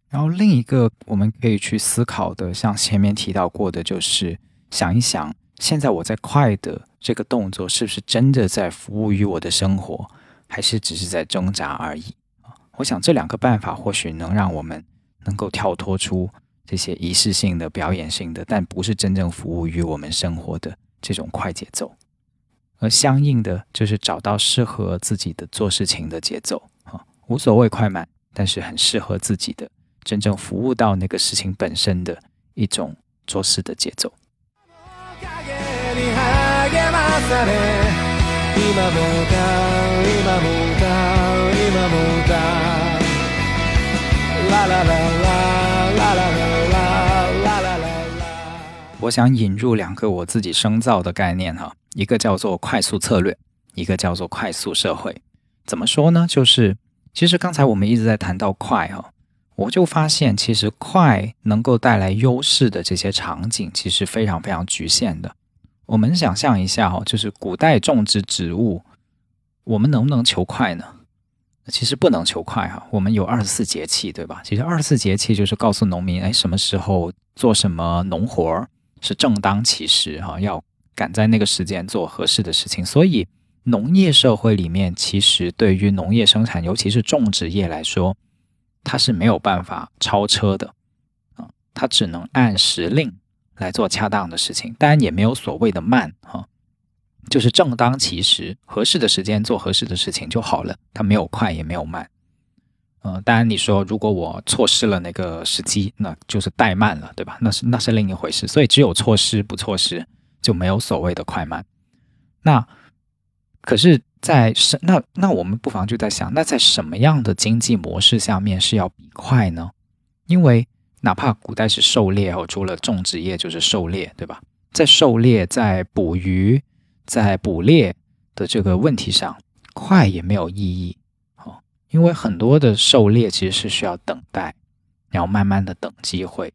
然后另一个我们可以去思考的，像前面提到过的，就是想一想，现在我在快的这个动作，是不是真的在服务于我的生活？还是只是在挣扎而已啊！我想这两个办法或许能让我们能够跳脱出这些仪式性的、表演性的，但不是真正服务于我们生活的这种快节奏，而相应的就是找到适合自己的做事情的节奏啊，无所谓快慢，但是很适合自己的，真正服务到那个事情本身的一种做事的节奏。我想引入两个我自己生造的概念哈，一个叫做快速策略，一个叫做快速社会。怎么说呢？就是其实刚才我们一直在谈到快哈，我就发现其实快能够带来优势的这些场景，其实非常非常局限的。我们想象一下哈，就是古代种植植物。我们能不能求快呢？其实不能求快哈。我们有二十四节气，对吧？其实二十四节气就是告诉农民，哎，什么时候做什么农活是正当其时哈，要赶在那个时间做合适的事情。所以，农业社会里面，其实对于农业生产，尤其是种植业来说，它是没有办法超车的啊，它只能按时令来做恰当的事情。当然，也没有所谓的慢哈，就是正当其时、合适的时间做合适的事情就好了。它没有快，也没有慢。嗯，当然你说如果我错失了那个时机，那就是怠慢了，对吧？那是那是另一回事。所以只有错失不错失，就没有所谓的快慢。那可是，在什那那我们不妨就在想，那在什么样的经济模式下面是要比快呢？因为哪怕古代是狩猎哦，除了种植业就是狩猎，对吧？在狩猎、在捕鱼、在捕猎的这个问题上，快也没有意义。哦因为很多的狩猎其实是需要等待，然后慢慢的等机会，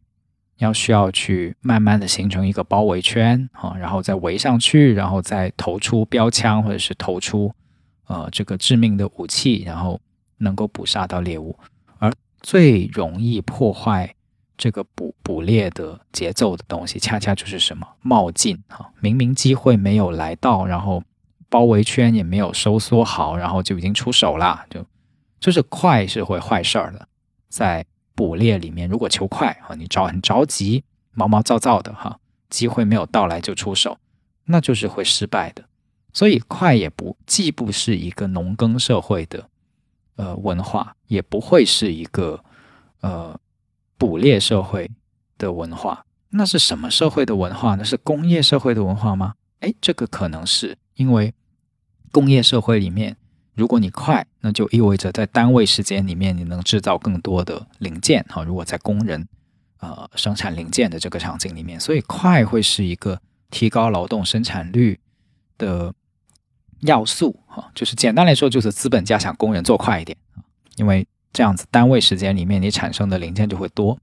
要需要去慢慢的形成一个包围圈啊，然后再围上去，然后再投出标枪或者是投出呃这个致命的武器，然后能够捕杀到猎物。而最容易破坏这个捕捕猎的节奏的东西，恰恰就是什么冒进啊！明明机会没有来到，然后包围圈也没有收缩好，然后就已经出手了，就。就是快是会坏事儿的，在捕猎里面，如果求快啊，你着很着急、毛毛躁躁的哈，机会没有到来就出手，那就是会失败的。所以快也不既不是一个农耕社会的呃文化，也不会是一个呃捕猎社会的文化。那是什么社会的文化呢？是工业社会的文化吗？哎，这个可能是因为工业社会里面。如果你快，那就意味着在单位时间里面你能制造更多的零件哈。如果在工人呃生产零件的这个场景里面，所以快会是一个提高劳动生产率的要素哈。就是简单来说，就是资本家想工人做快一点，因为这样子单位时间里面你产生的零件就会多。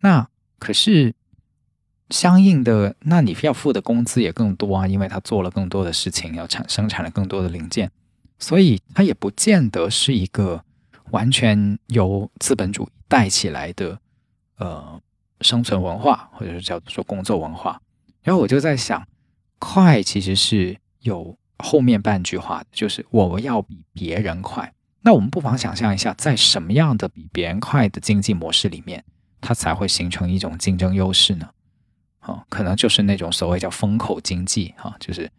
那可是相应的，那你要付的工资也更多啊，因为他做了更多的事情，要产生产了更多的零件。所以它也不见得是一个完全由资本主义带起来的呃生存文化，或者是叫做工作文化。然后我就在想，快其实是有后面半句话，就是我要比别人快。那我们不妨想象一下，在什么样的比别人快的经济模式里面，它才会形成一种竞争优势呢？啊，可能就是那种所谓叫风口经济，哈，就是。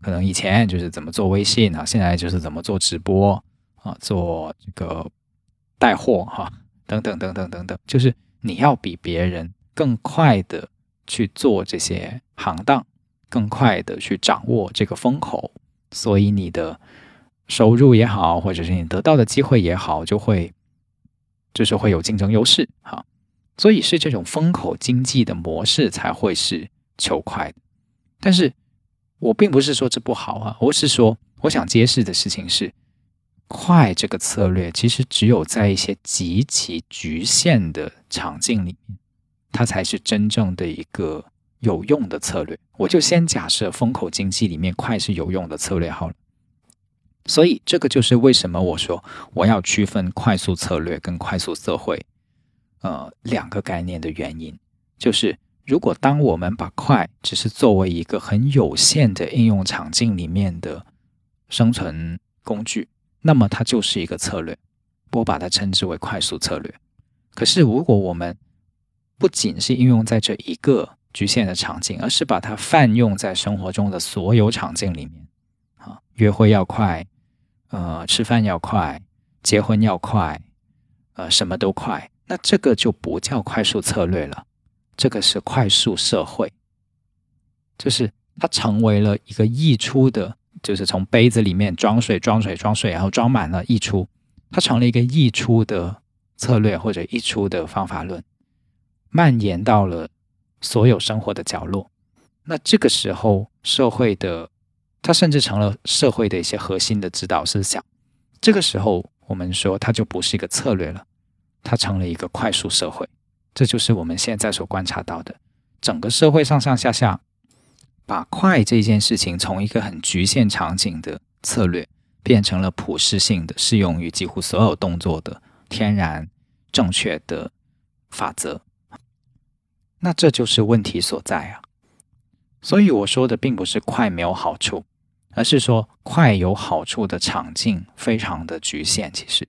可能以前就是怎么做微信啊，现在就是怎么做直播啊，做这个带货哈，等等等等等等，就是你要比别人更快的去做这些行当，更快的去掌握这个风口，所以你的收入也好，或者是你得到的机会也好，就会就是会有竞争优势哈。所以是这种风口经济的模式才会是求快的，但是。我并不是说这不好啊，我是说，我想揭示的事情是，快这个策略其实只有在一些极其局限的场景里面，它才是真正的一个有用的策略。我就先假设风口经济里面快是有用的策略好了。所以这个就是为什么我说我要区分快速策略跟快速社会，呃，两个概念的原因，就是。如果当我们把快只是作为一个很有限的应用场景里面的生存工具，那么它就是一个策略，我把它称之为快速策略。可是如果我们不仅是应用在这一个局限的场景，而是把它泛用在生活中的所有场景里面，啊，约会要快，呃，吃饭要快，结婚要快，呃，什么都快，那这个就不叫快速策略了。这个是快速社会，就是它成为了一个溢出的，就是从杯子里面装水、装水、装水，然后装满了溢出，它成了一个溢出的策略或者溢出的方法论，蔓延到了所有生活的角落。那这个时候，社会的它甚至成了社会的一些核心的指导思想。这个时候，我们说它就不是一个策略了，它成了一个快速社会。这就是我们现在所观察到的，整个社会上上下下，把快这件事情从一个很局限场景的策略，变成了普适性的、适用于几乎所有动作的天然正确的法则。那这就是问题所在啊！所以我说的并不是快没有好处，而是说快有好处的场景非常的局限。其实，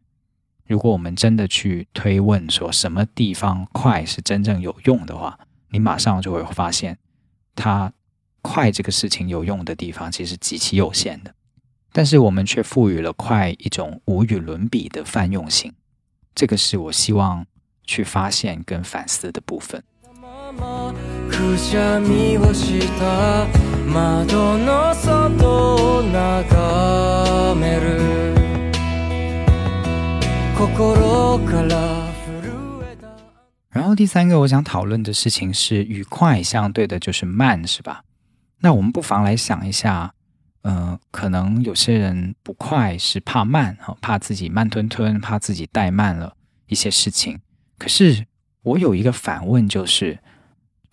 如果我们真的去推问说什么地方快是真正有用的话，你马上就会发现，它快这个事情有用的地方其实极其有限的。但是我们却赋予了快一种无与伦比的泛用性，这个是我希望去发现跟反思的部分。然后第三个我想讨论的事情是与快相对的就是慢，是吧？那我们不妨来想一下。嗯，可能有些人不快是怕慢哈，怕自己慢吞吞，怕自己怠慢了一些事情。可是我有一个反问，就是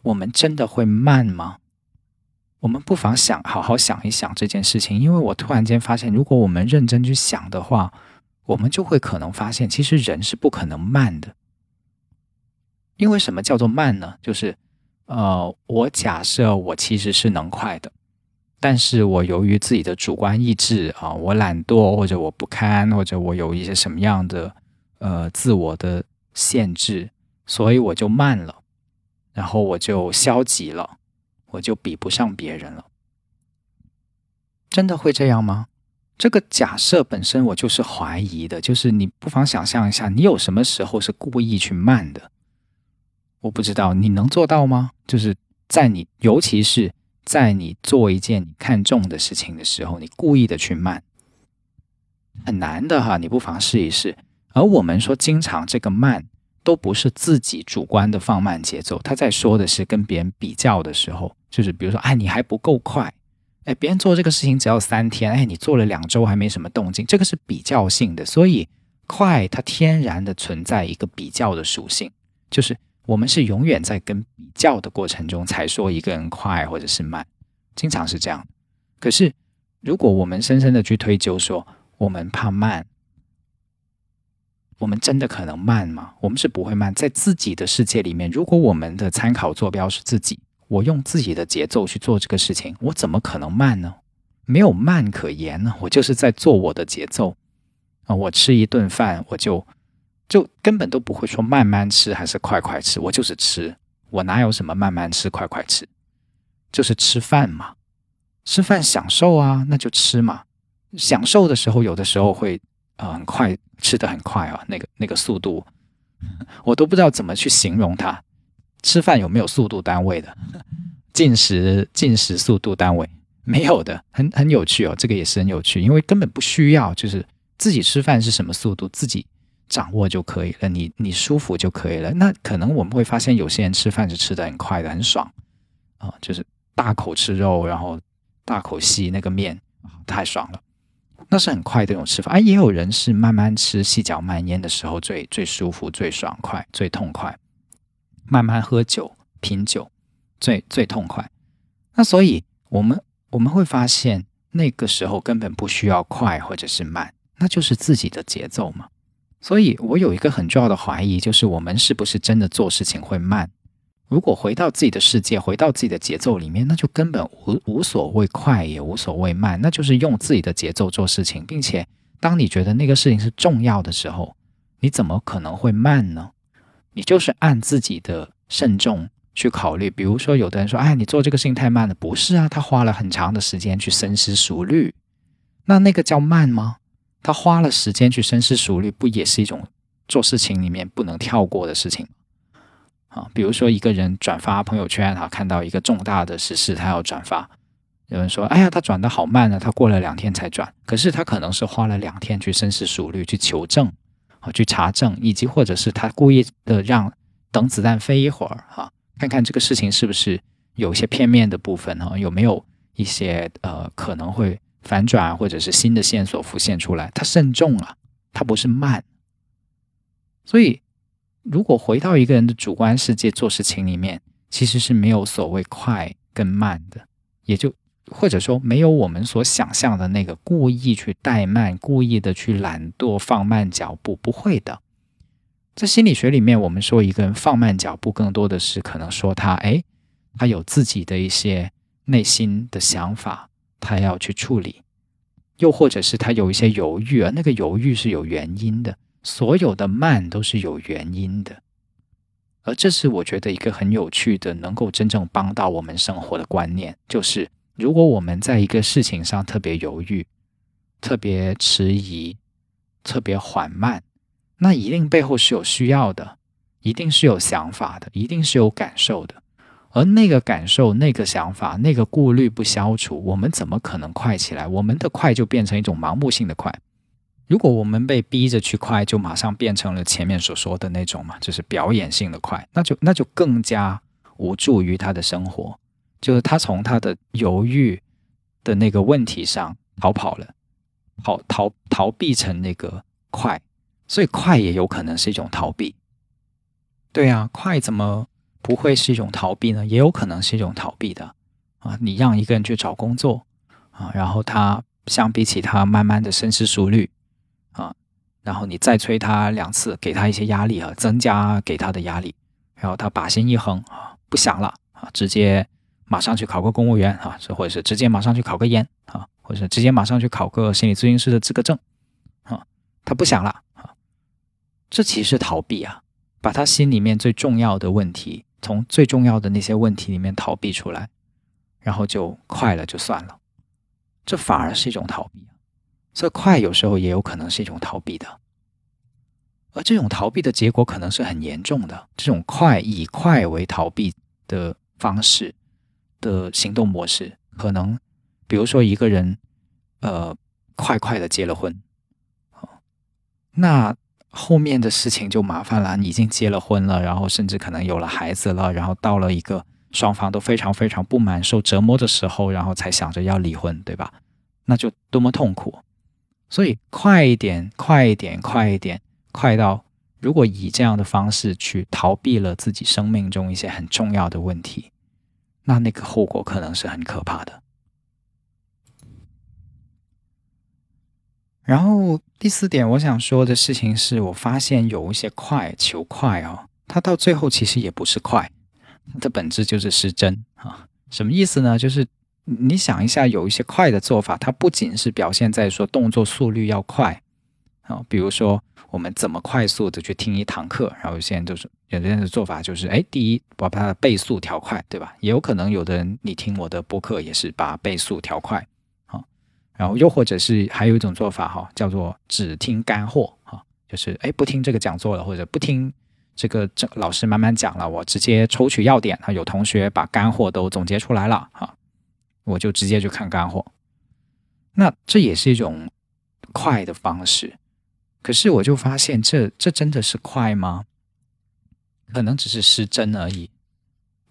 我们真的会慢吗？我们不妨想好好想一想这件事情，因为我突然间发现，如果我们认真去想的话，我们就会可能发现，其实人是不可能慢的。因为什么叫做慢呢？就是呃，我假设我其实是能快的。但是我由于自己的主观意志啊，我懒惰，或者我不堪，或者我有一些什么样的呃自我的限制，所以我就慢了，然后我就消极了，我就比不上别人了。真的会这样吗？这个假设本身我就是怀疑的，就是你不妨想象一下，你有什么时候是故意去慢的？我不知道你能做到吗？就是在你，尤其是。在你做一件你看重的事情的时候，你故意的去慢，很难的哈。你不妨试一试。而我们说，经常这个慢都不是自己主观的放慢节奏，他在说的是跟别人比较的时候，就是比如说，哎，你还不够快，哎，别人做这个事情只要三天，哎，你做了两周还没什么动静，这个是比较性的。所以，快它天然的存在一个比较的属性，就是。我们是永远在跟比较的过程中才说一个人快或者是慢，经常是这样。可是，如果我们深深的去推究说我们怕慢，我们真的可能慢吗？我们是不会慢。在自己的世界里面，如果我们的参考坐标是自己，我用自己的节奏去做这个事情，我怎么可能慢呢？没有慢可言呢。我就是在做我的节奏啊。我吃一顿饭，我就。就根本都不会说慢慢吃还是快快吃，我就是吃，我哪有什么慢慢吃快快吃，就是吃饭嘛，吃饭享受啊，那就吃嘛。享受的时候，有的时候会呃很快吃的很快啊，那个那个速度，我都不知道怎么去形容它。吃饭有没有速度单位的？进食进食速度单位没有的，很很有趣哦，这个也是很有趣，因为根本不需要，就是自己吃饭是什么速度自己。掌握就可以了，你你舒服就可以了。那可能我们会发现，有些人吃饭是吃的很快的，很爽啊，就是大口吃肉，然后大口吸那个面，太爽了。那是很快的一种吃法。哎，也有人是慢慢吃，细嚼慢咽的时候最最舒服、最爽快、最痛快。慢慢喝酒、品酒，最最痛快。那所以我们我们会发现，那个时候根本不需要快或者是慢，那就是自己的节奏嘛。所以我有一个很重要的怀疑，就是我们是不是真的做事情会慢？如果回到自己的世界，回到自己的节奏里面，那就根本无无所谓快，也无所谓慢，那就是用自己的节奏做事情，并且当你觉得那个事情是重要的时候，你怎么可能会慢呢？你就是按自己的慎重去考虑。比如说，有的人说：“哎，你做这个事情太慢了。”不是啊，他花了很长的时间去深思熟虑，那那个叫慢吗？他花了时间去深思熟虑，不也是一种做事情里面不能跳过的事情啊？比如说一个人转发朋友圈，他看到一个重大的实事，他要转发，有人说：“哎呀，他转的好慢啊，他过了两天才转。”可是他可能是花了两天去深思熟虑，去求证啊，去查证，以及或者是他故意的让等子弹飞一会儿哈，看看这个事情是不是有一些片面的部分哈，有没有一些呃可能会。反转或者是新的线索浮现出来，他慎重啊，他不是慢。所以，如果回到一个人的主观世界做事情里面，其实是没有所谓快跟慢的，也就或者说没有我们所想象的那个故意去怠慢、故意的去懒惰放慢脚步，不会的。在心理学里面，我们说一个人放慢脚步，更多的是可能说他哎，他有自己的一些。内心的想法，他要去处理，又或者是他有一些犹豫，而那个犹豫是有原因的。所有的慢都是有原因的，而这是我觉得一个很有趣的，能够真正帮到我们生活的观念，就是如果我们在一个事情上特别犹豫、特别迟疑、特别缓慢，那一定背后是有需要的，一定是有想法的，一定是有感受的。而那个感受、那个想法、那个顾虑不消除，我们怎么可能快起来？我们的快就变成一种盲目性的快。如果我们被逼着去快，就马上变成了前面所说的那种嘛，就是表演性的快，那就那就更加无助于他的生活。就是他从他的犹豫的那个问题上逃跑了，逃逃逃避成那个快，所以快也有可能是一种逃避。对啊，快怎么不会是一种逃避呢？也有可能是一种逃避的啊！你让一个人去找工作啊，然后他相比起他慢慢的深思熟虑。啊，然后你再催他两次，给他一些压力啊，增加给他的压力，然后他把心一横啊，不想了啊，直接马上去考个公务员啊，或者是直接马上去考个研啊，或者是直接马上去考个心理咨询师的资格证啊，他不想了啊，这其实逃避啊，把他心里面最重要的问题，从最重要的那些问题里面逃避出来，然后就快了就算了，这反而是一种逃避。这快有时候也有可能是一种逃避的，而这种逃避的结果可能是很严重的。这种快以快为逃避的方式的行动模式，可能比如说一个人，呃，快快的结了婚，那后面的事情就麻烦了。你已经结了婚了，然后甚至可能有了孩子了，然后到了一个双方都非常非常不满、受折磨的时候，然后才想着要离婚，对吧？那就多么痛苦。所以快一点，快一点，快一点，快到如果以这样的方式去逃避了自己生命中一些很重要的问题，那那个后果可能是很可怕的。然后第四点，我想说的事情是我发现有一些快求快哦，它到最后其实也不是快，它的本质就是失真啊。什么意思呢？就是。你想一下，有一些快的做法，它不仅是表现在说动作速率要快啊，比如说我们怎么快速的去听一堂课，然后有些人就是有的人的做法就是，哎，第一把它的倍速调快，对吧？也有可能有的人你听我的播客也是把倍速调快啊，然后又或者是还有一种做法哈，叫做只听干货哈，就是哎不听这个讲座了，或者不听这个这老师慢慢讲了，我直接抽取要点啊，有同学把干货都总结出来了哈。我就直接去看干货，那这也是一种快的方式。可是我就发现，这这真的是快吗？可能只是失真而已。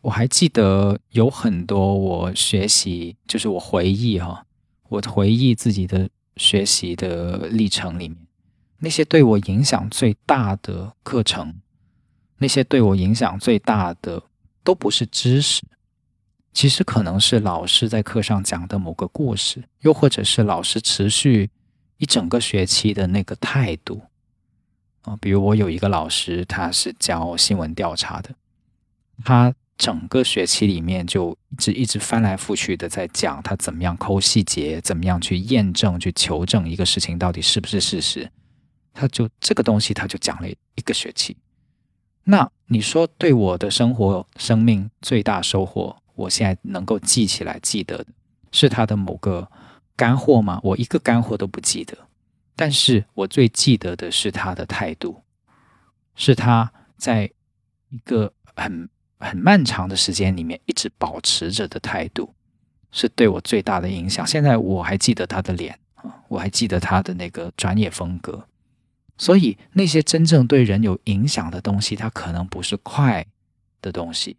我还记得有很多我学习，就是我回忆哈，我回忆自己的学习的历程里面，那些对我影响最大的课程，那些对我影响最大的，都不是知识。其实可能是老师在课上讲的某个故事，又或者是老师持续一整个学期的那个态度啊。比如我有一个老师，他是教新闻调查的，他整个学期里面就一直一直翻来覆去的在讲他怎么样抠细节，怎么样去验证、去求证一个事情到底是不是事实。他就这个东西，他就讲了一个学期。那你说对我的生活、生命最大收获？我现在能够记起来、记得的是他的某个干货吗？我一个干货都不记得，但是我最记得的是他的态度，是他在一个很很漫长的时间里面一直保持着的态度，是对我最大的影响。现在我还记得他的脸啊，我还记得他的那个专业风格。所以那些真正对人有影响的东西，它可能不是快的东西。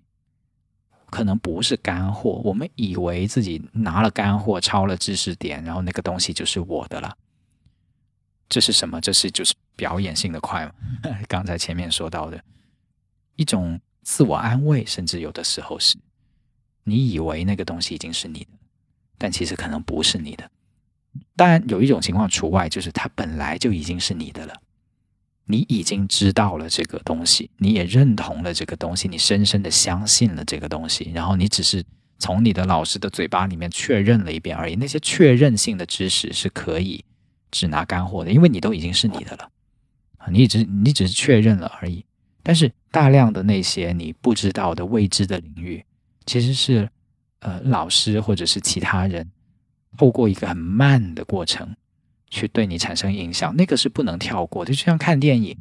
可能不是干货，我们以为自己拿了干货，抄了知识点，然后那个东西就是我的了。这是什么？这是就是表演性的快嘛？刚才前面说到的一种自我安慰，甚至有的时候是你以为那个东西已经是你的，但其实可能不是你的。当然有一种情况除外，就是它本来就已经是你的了。你已经知道了这个东西，你也认同了这个东西，你深深的相信了这个东西，然后你只是从你的老师的嘴巴里面确认了一遍而已。那些确认性的知识是可以只拿干货的，因为你都已经是你的了啊，你只你只是确认了而已。但是大量的那些你不知道的未知的领域，其实是呃老师或者是其他人透过一个很慢的过程去对你产生影响，那个是不能跳过的。就像看电影，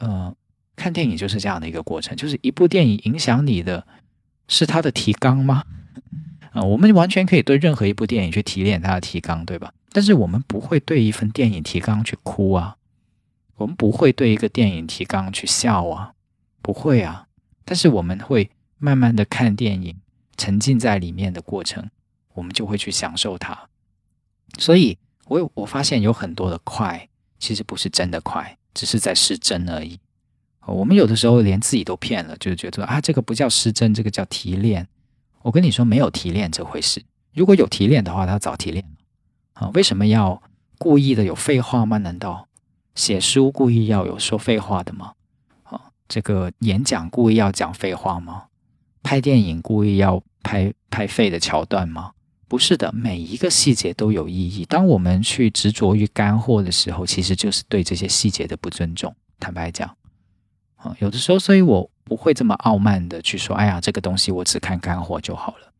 嗯，看电影就是这样的一个过程，就是一部电影影响你的。是他的提纲吗？啊，我们完全可以对任何一部电影去提炼它的提纲，对吧？但是我们不会对一份电影提纲去哭啊，我们不会对一个电影提纲去笑啊，不会啊。但是我们会慢慢的看电影，沉浸在里面的过程，我们就会去享受它。所以，我我发现有很多的快，其实不是真的快，只是在失真而已。我们有的时候连自己都骗了，就是觉得啊，这个不叫失真，这个叫提炼。我跟你说，没有提炼这回事。如果有提炼的话，他早提炼了啊。为什么要故意的有废话吗？难道写书故意要有说废话的吗？啊，这个演讲故意要讲废话吗？拍电影故意要拍拍废的桥段吗？不是的，每一个细节都有意义。当我们去执着于干货的时候，其实就是对这些细节的不尊重。坦白讲。啊，有的时候，所以我不会这么傲慢的去说，哎呀，这个东西我只看干货就好了。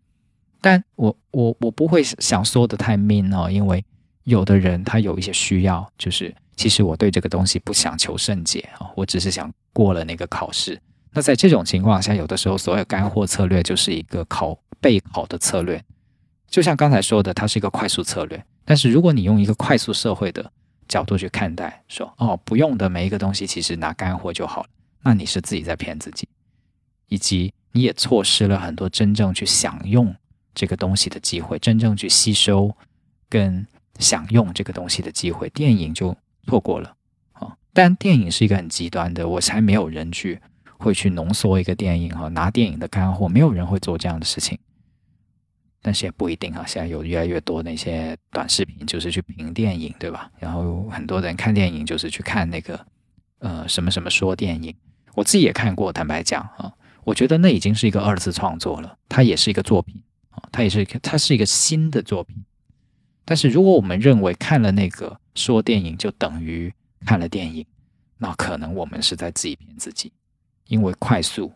但我我我不会想说的太 mean 哦，因为有的人他有一些需要，就是其实我对这个东西不想求甚解啊，我只是想过了那个考试。那在这种情况下，有的时候所有干货策略就是一个考备考的策略，就像刚才说的，它是一个快速策略。但是如果你用一个快速社会的角度去看待，说哦，不用的每一个东西其实拿干货就好了。那你是自己在骗自己，以及你也错失了很多真正去享用这个东西的机会，真正去吸收跟享用这个东西的机会，电影就错过了啊！但电影是一个很极端的，我才没有人去会去浓缩一个电影哈，拿电影的干货，没有人会做这样的事情。但是也不一定啊，现在有越来越多那些短视频，就是去评电影，对吧？然后很多人看电影就是去看那个呃什么什么说电影。我自己也看过，坦白讲啊，我觉得那已经是一个二次创作了，它也是一个作品啊，它也是它是一个新的作品。但是如果我们认为看了那个说电影就等于看了电影，那可能我们是在自己骗自己，因为快速，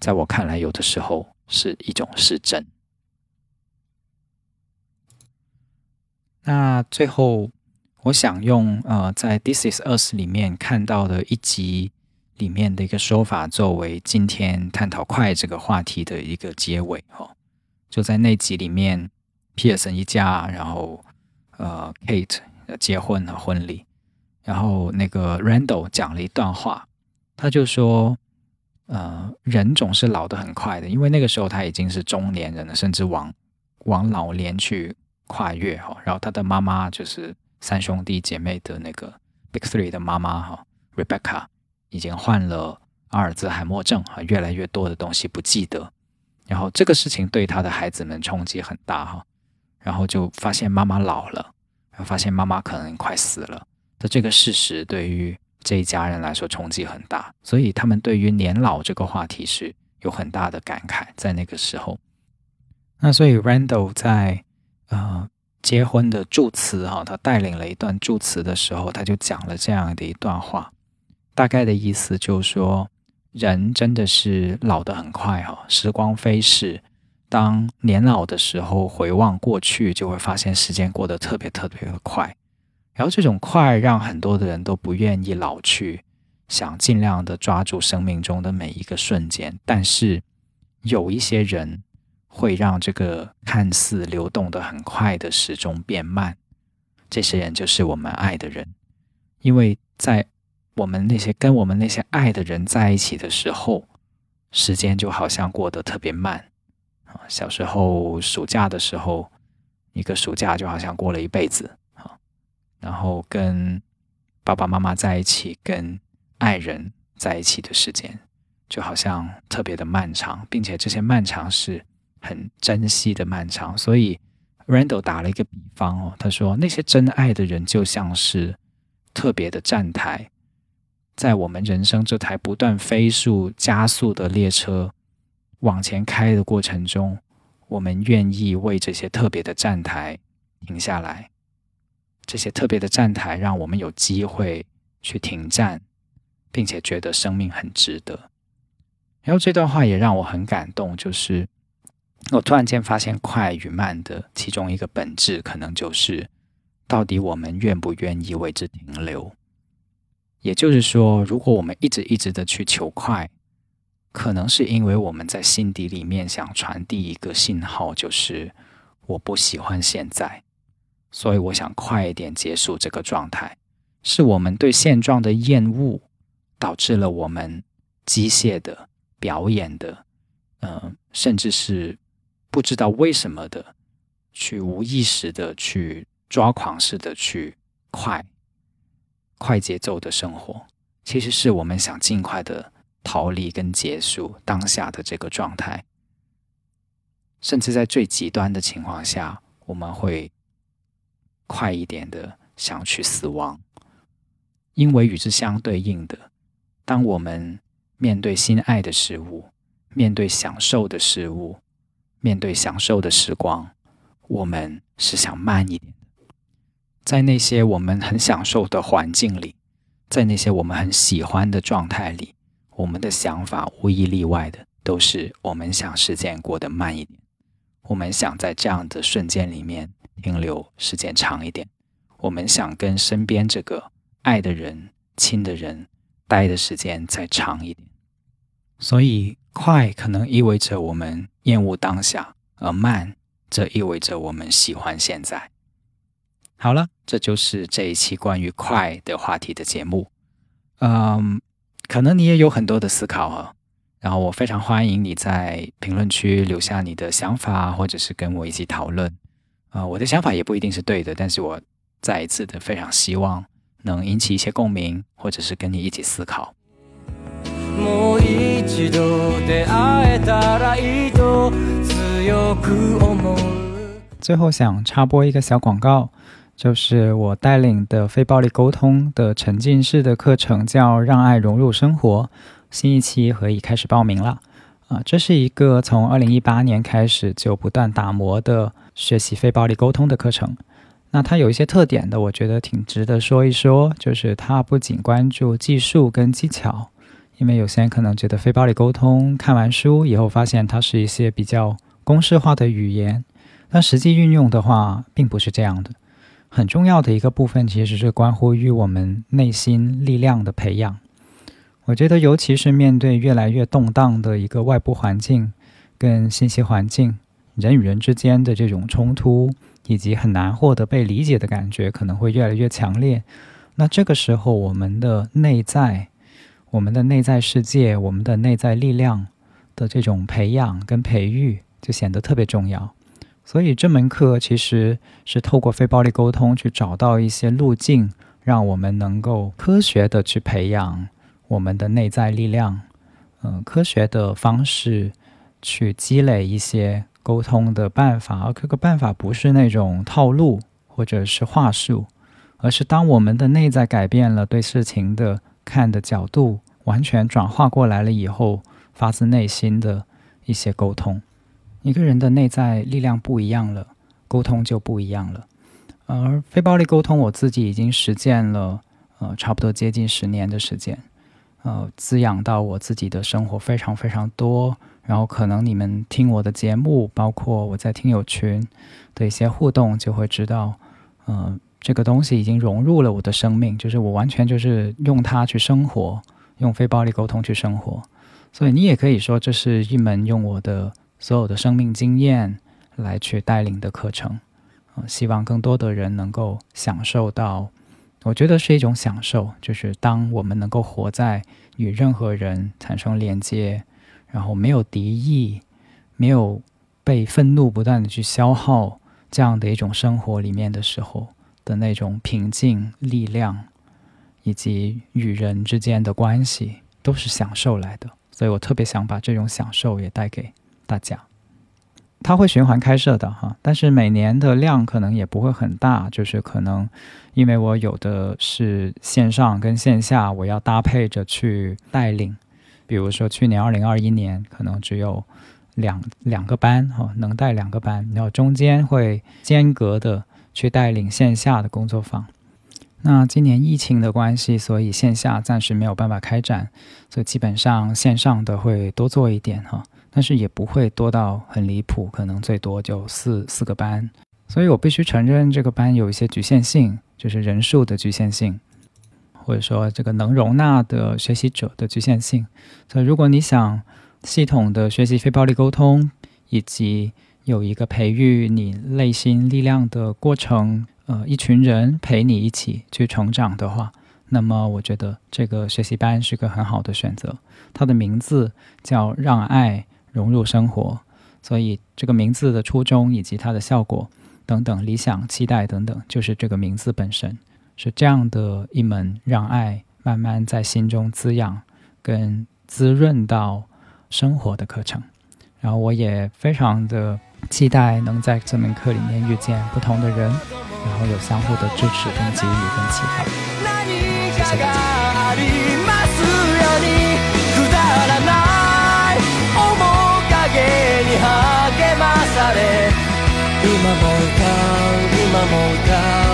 在我看来有的时候是一种失真。那最后，我想用呃，在《This Is Us》里面看到的一集。里面的一个说法作为今天探讨快这个话题的一个结尾哈，就在那集里面，皮尔森一家，然后呃，Kate 结婚和婚礼，然后那个 Randall 讲了一段话，他就说，呃，人总是老得很快的，因为那个时候他已经是中年人了，甚至往往老年去跨越哈。然后他的妈妈就是三兄弟姐妹的那个 Big Three 的妈妈哈，Rebecca。已经患了阿尔兹海默症啊，越来越多的东西不记得，然后这个事情对他的孩子们冲击很大哈，然后就发现妈妈老了，然后发现妈妈可能快死了的这个事实，对于这一家人来说冲击很大，所以他们对于年老这个话题是有很大的感慨，在那个时候，那所以 Randall 在呃结婚的祝词哈，他带领了一段祝词的时候，他就讲了这样的一段话。大概的意思就是说，人真的是老得很快哈，时光飞逝。当年老的时候，回望过去，就会发现时间过得特别特别的快。然后这种快，让很多的人都不愿意老去，想尽量的抓住生命中的每一个瞬间。但是有一些人会让这个看似流动的很快的时钟变慢。这些人就是我们爱的人，因为在。我们那些跟我们那些爱的人在一起的时候，时间就好像过得特别慢啊。小时候暑假的时候，一个暑假就好像过了一辈子啊。然后跟爸爸妈妈在一起，跟爱人在一起的时间，就好像特别的漫长，并且这些漫长是很珍惜的漫长。所以 Randall 打了一个比方哦，他说那些真爱的人就像是特别的站台。在我们人生这台不断飞速加速的列车往前开的过程中，我们愿意为这些特别的站台停下来，这些特别的站台让我们有机会去停站，并且觉得生命很值得。然后这段话也让我很感动，就是我突然间发现快与慢的其中一个本质，可能就是到底我们愿不愿意为之停留。也就是说，如果我们一直一直的去求快，可能是因为我们在心底里面想传递一个信号，就是我不喜欢现在，所以我想快一点结束这个状态。是我们对现状的厌恶，导致了我们机械的。表演的，嗯，甚至是不知道为什么的，去无意识的去抓狂似的去快快节奏的生活，其实是我们想尽快的逃离跟结束当下的这个状态，甚至在最极端的情况下，我们会快一点的想去死亡，因为与之相对应的，当我们。面对心爱的事物，面对享受的事物，面对享受的时光，我们是想慢一点的。在那些我们很享受的环境里，在那些我们很喜欢的状态里，我们的想法无一例外的都是我们想时间过得慢一点，我们想在这样的瞬间里面停留时间长一点，我们想跟身边这个爱的人、亲的人待的时间再长一点。所以，快可能意味着我们厌恶当下，而慢则意味着我们喜欢现在。好了，这就是这一期关于快的话题的节目。嗯，可能你也有很多的思考啊。然后，我非常欢迎你在评论区留下你的想法，或者是跟我一起讨论。啊，我的想法也不一定是对的，但是我再一次的非常希望能引起一些共鸣，或者是跟你一起思考。最后想插播一个小广告，就是我带领的非暴力沟通的沉浸式的课程，叫《让爱融入生活》，新一期可以开始报名了。啊，这是一个从二零一八年开始就不断打磨的学习非暴力沟通的课程。那它有一些特点的，我觉得挺值得说一说，就是它不仅关注技术跟技巧。因为有些人可能觉得非暴力沟通，看完书以后发现它是一些比较公式化的语言，但实际运用的话并不是这样的。很重要的一个部分其实是关乎于我们内心力量的培养。我觉得，尤其是面对越来越动荡的一个外部环境跟信息环境，人与人之间的这种冲突以及很难获得被理解的感觉可能会越来越强烈。那这个时候，我们的内在。我们的内在世界，我们的内在力量的这种培养跟培育，就显得特别重要。所以这门课其实是透过非暴力沟通去找到一些路径，让我们能够科学的去培养我们的内在力量，嗯，科学的方式去积累一些沟通的办法。而这个办法不是那种套路或者是话术，而是当我们的内在改变了，对事情的。看的角度完全转化过来了以后，发自内心的一些沟通，一个人的内在力量不一样了，沟通就不一样了。而非暴力沟通，我自己已经实践了，呃，差不多接近十年的时间，呃，滋养到我自己的生活非常非常多。然后可能你们听我的节目，包括我在听友群的一些互动，就会知道，嗯。这个东西已经融入了我的生命，就是我完全就是用它去生活，用非暴力沟通去生活。所以你也可以说，这是一门用我的所有的生命经验来去带领的课程。啊，希望更多的人能够享受到，我觉得是一种享受，就是当我们能够活在与任何人产生连接，然后没有敌意，没有被愤怒不断的去消耗这样的一种生活里面的时候。的那种平静、力量，以及与人之间的关系，都是享受来的。所以我特别想把这种享受也带给大家。它会循环开设的哈，但是每年的量可能也不会很大，就是可能因为我有的是线上跟线下，我要搭配着去带领。比如说去年二零二一年，可能只有两两个班哈，能带两个班，然后中间会间隔的去带领线下的工作坊。那今年疫情的关系，所以线下暂时没有办法开展，所以基本上线上的会多做一点哈，但是也不会多到很离谱，可能最多就四四个班。所以我必须承认这个班有一些局限性，就是人数的局限性，或者说这个能容纳的学习者的局限性。所以如果你想系统的学习非暴力沟通，以及有一个培育你内心力量的过程。呃，一群人陪你一起去成长的话，那么我觉得这个学习班是个很好的选择。它的名字叫“让爱融入生活”，所以这个名字的初衷以及它的效果等等、理想、期待等等，就是这个名字本身是这样的一门让爱慢慢在心中滋养跟滋润到生活的课程。然后我也非常的期待能在这门课里面遇见不同的人。然后有相互的支持跟给予跟期待。谢谢大家。今も歌う今も歌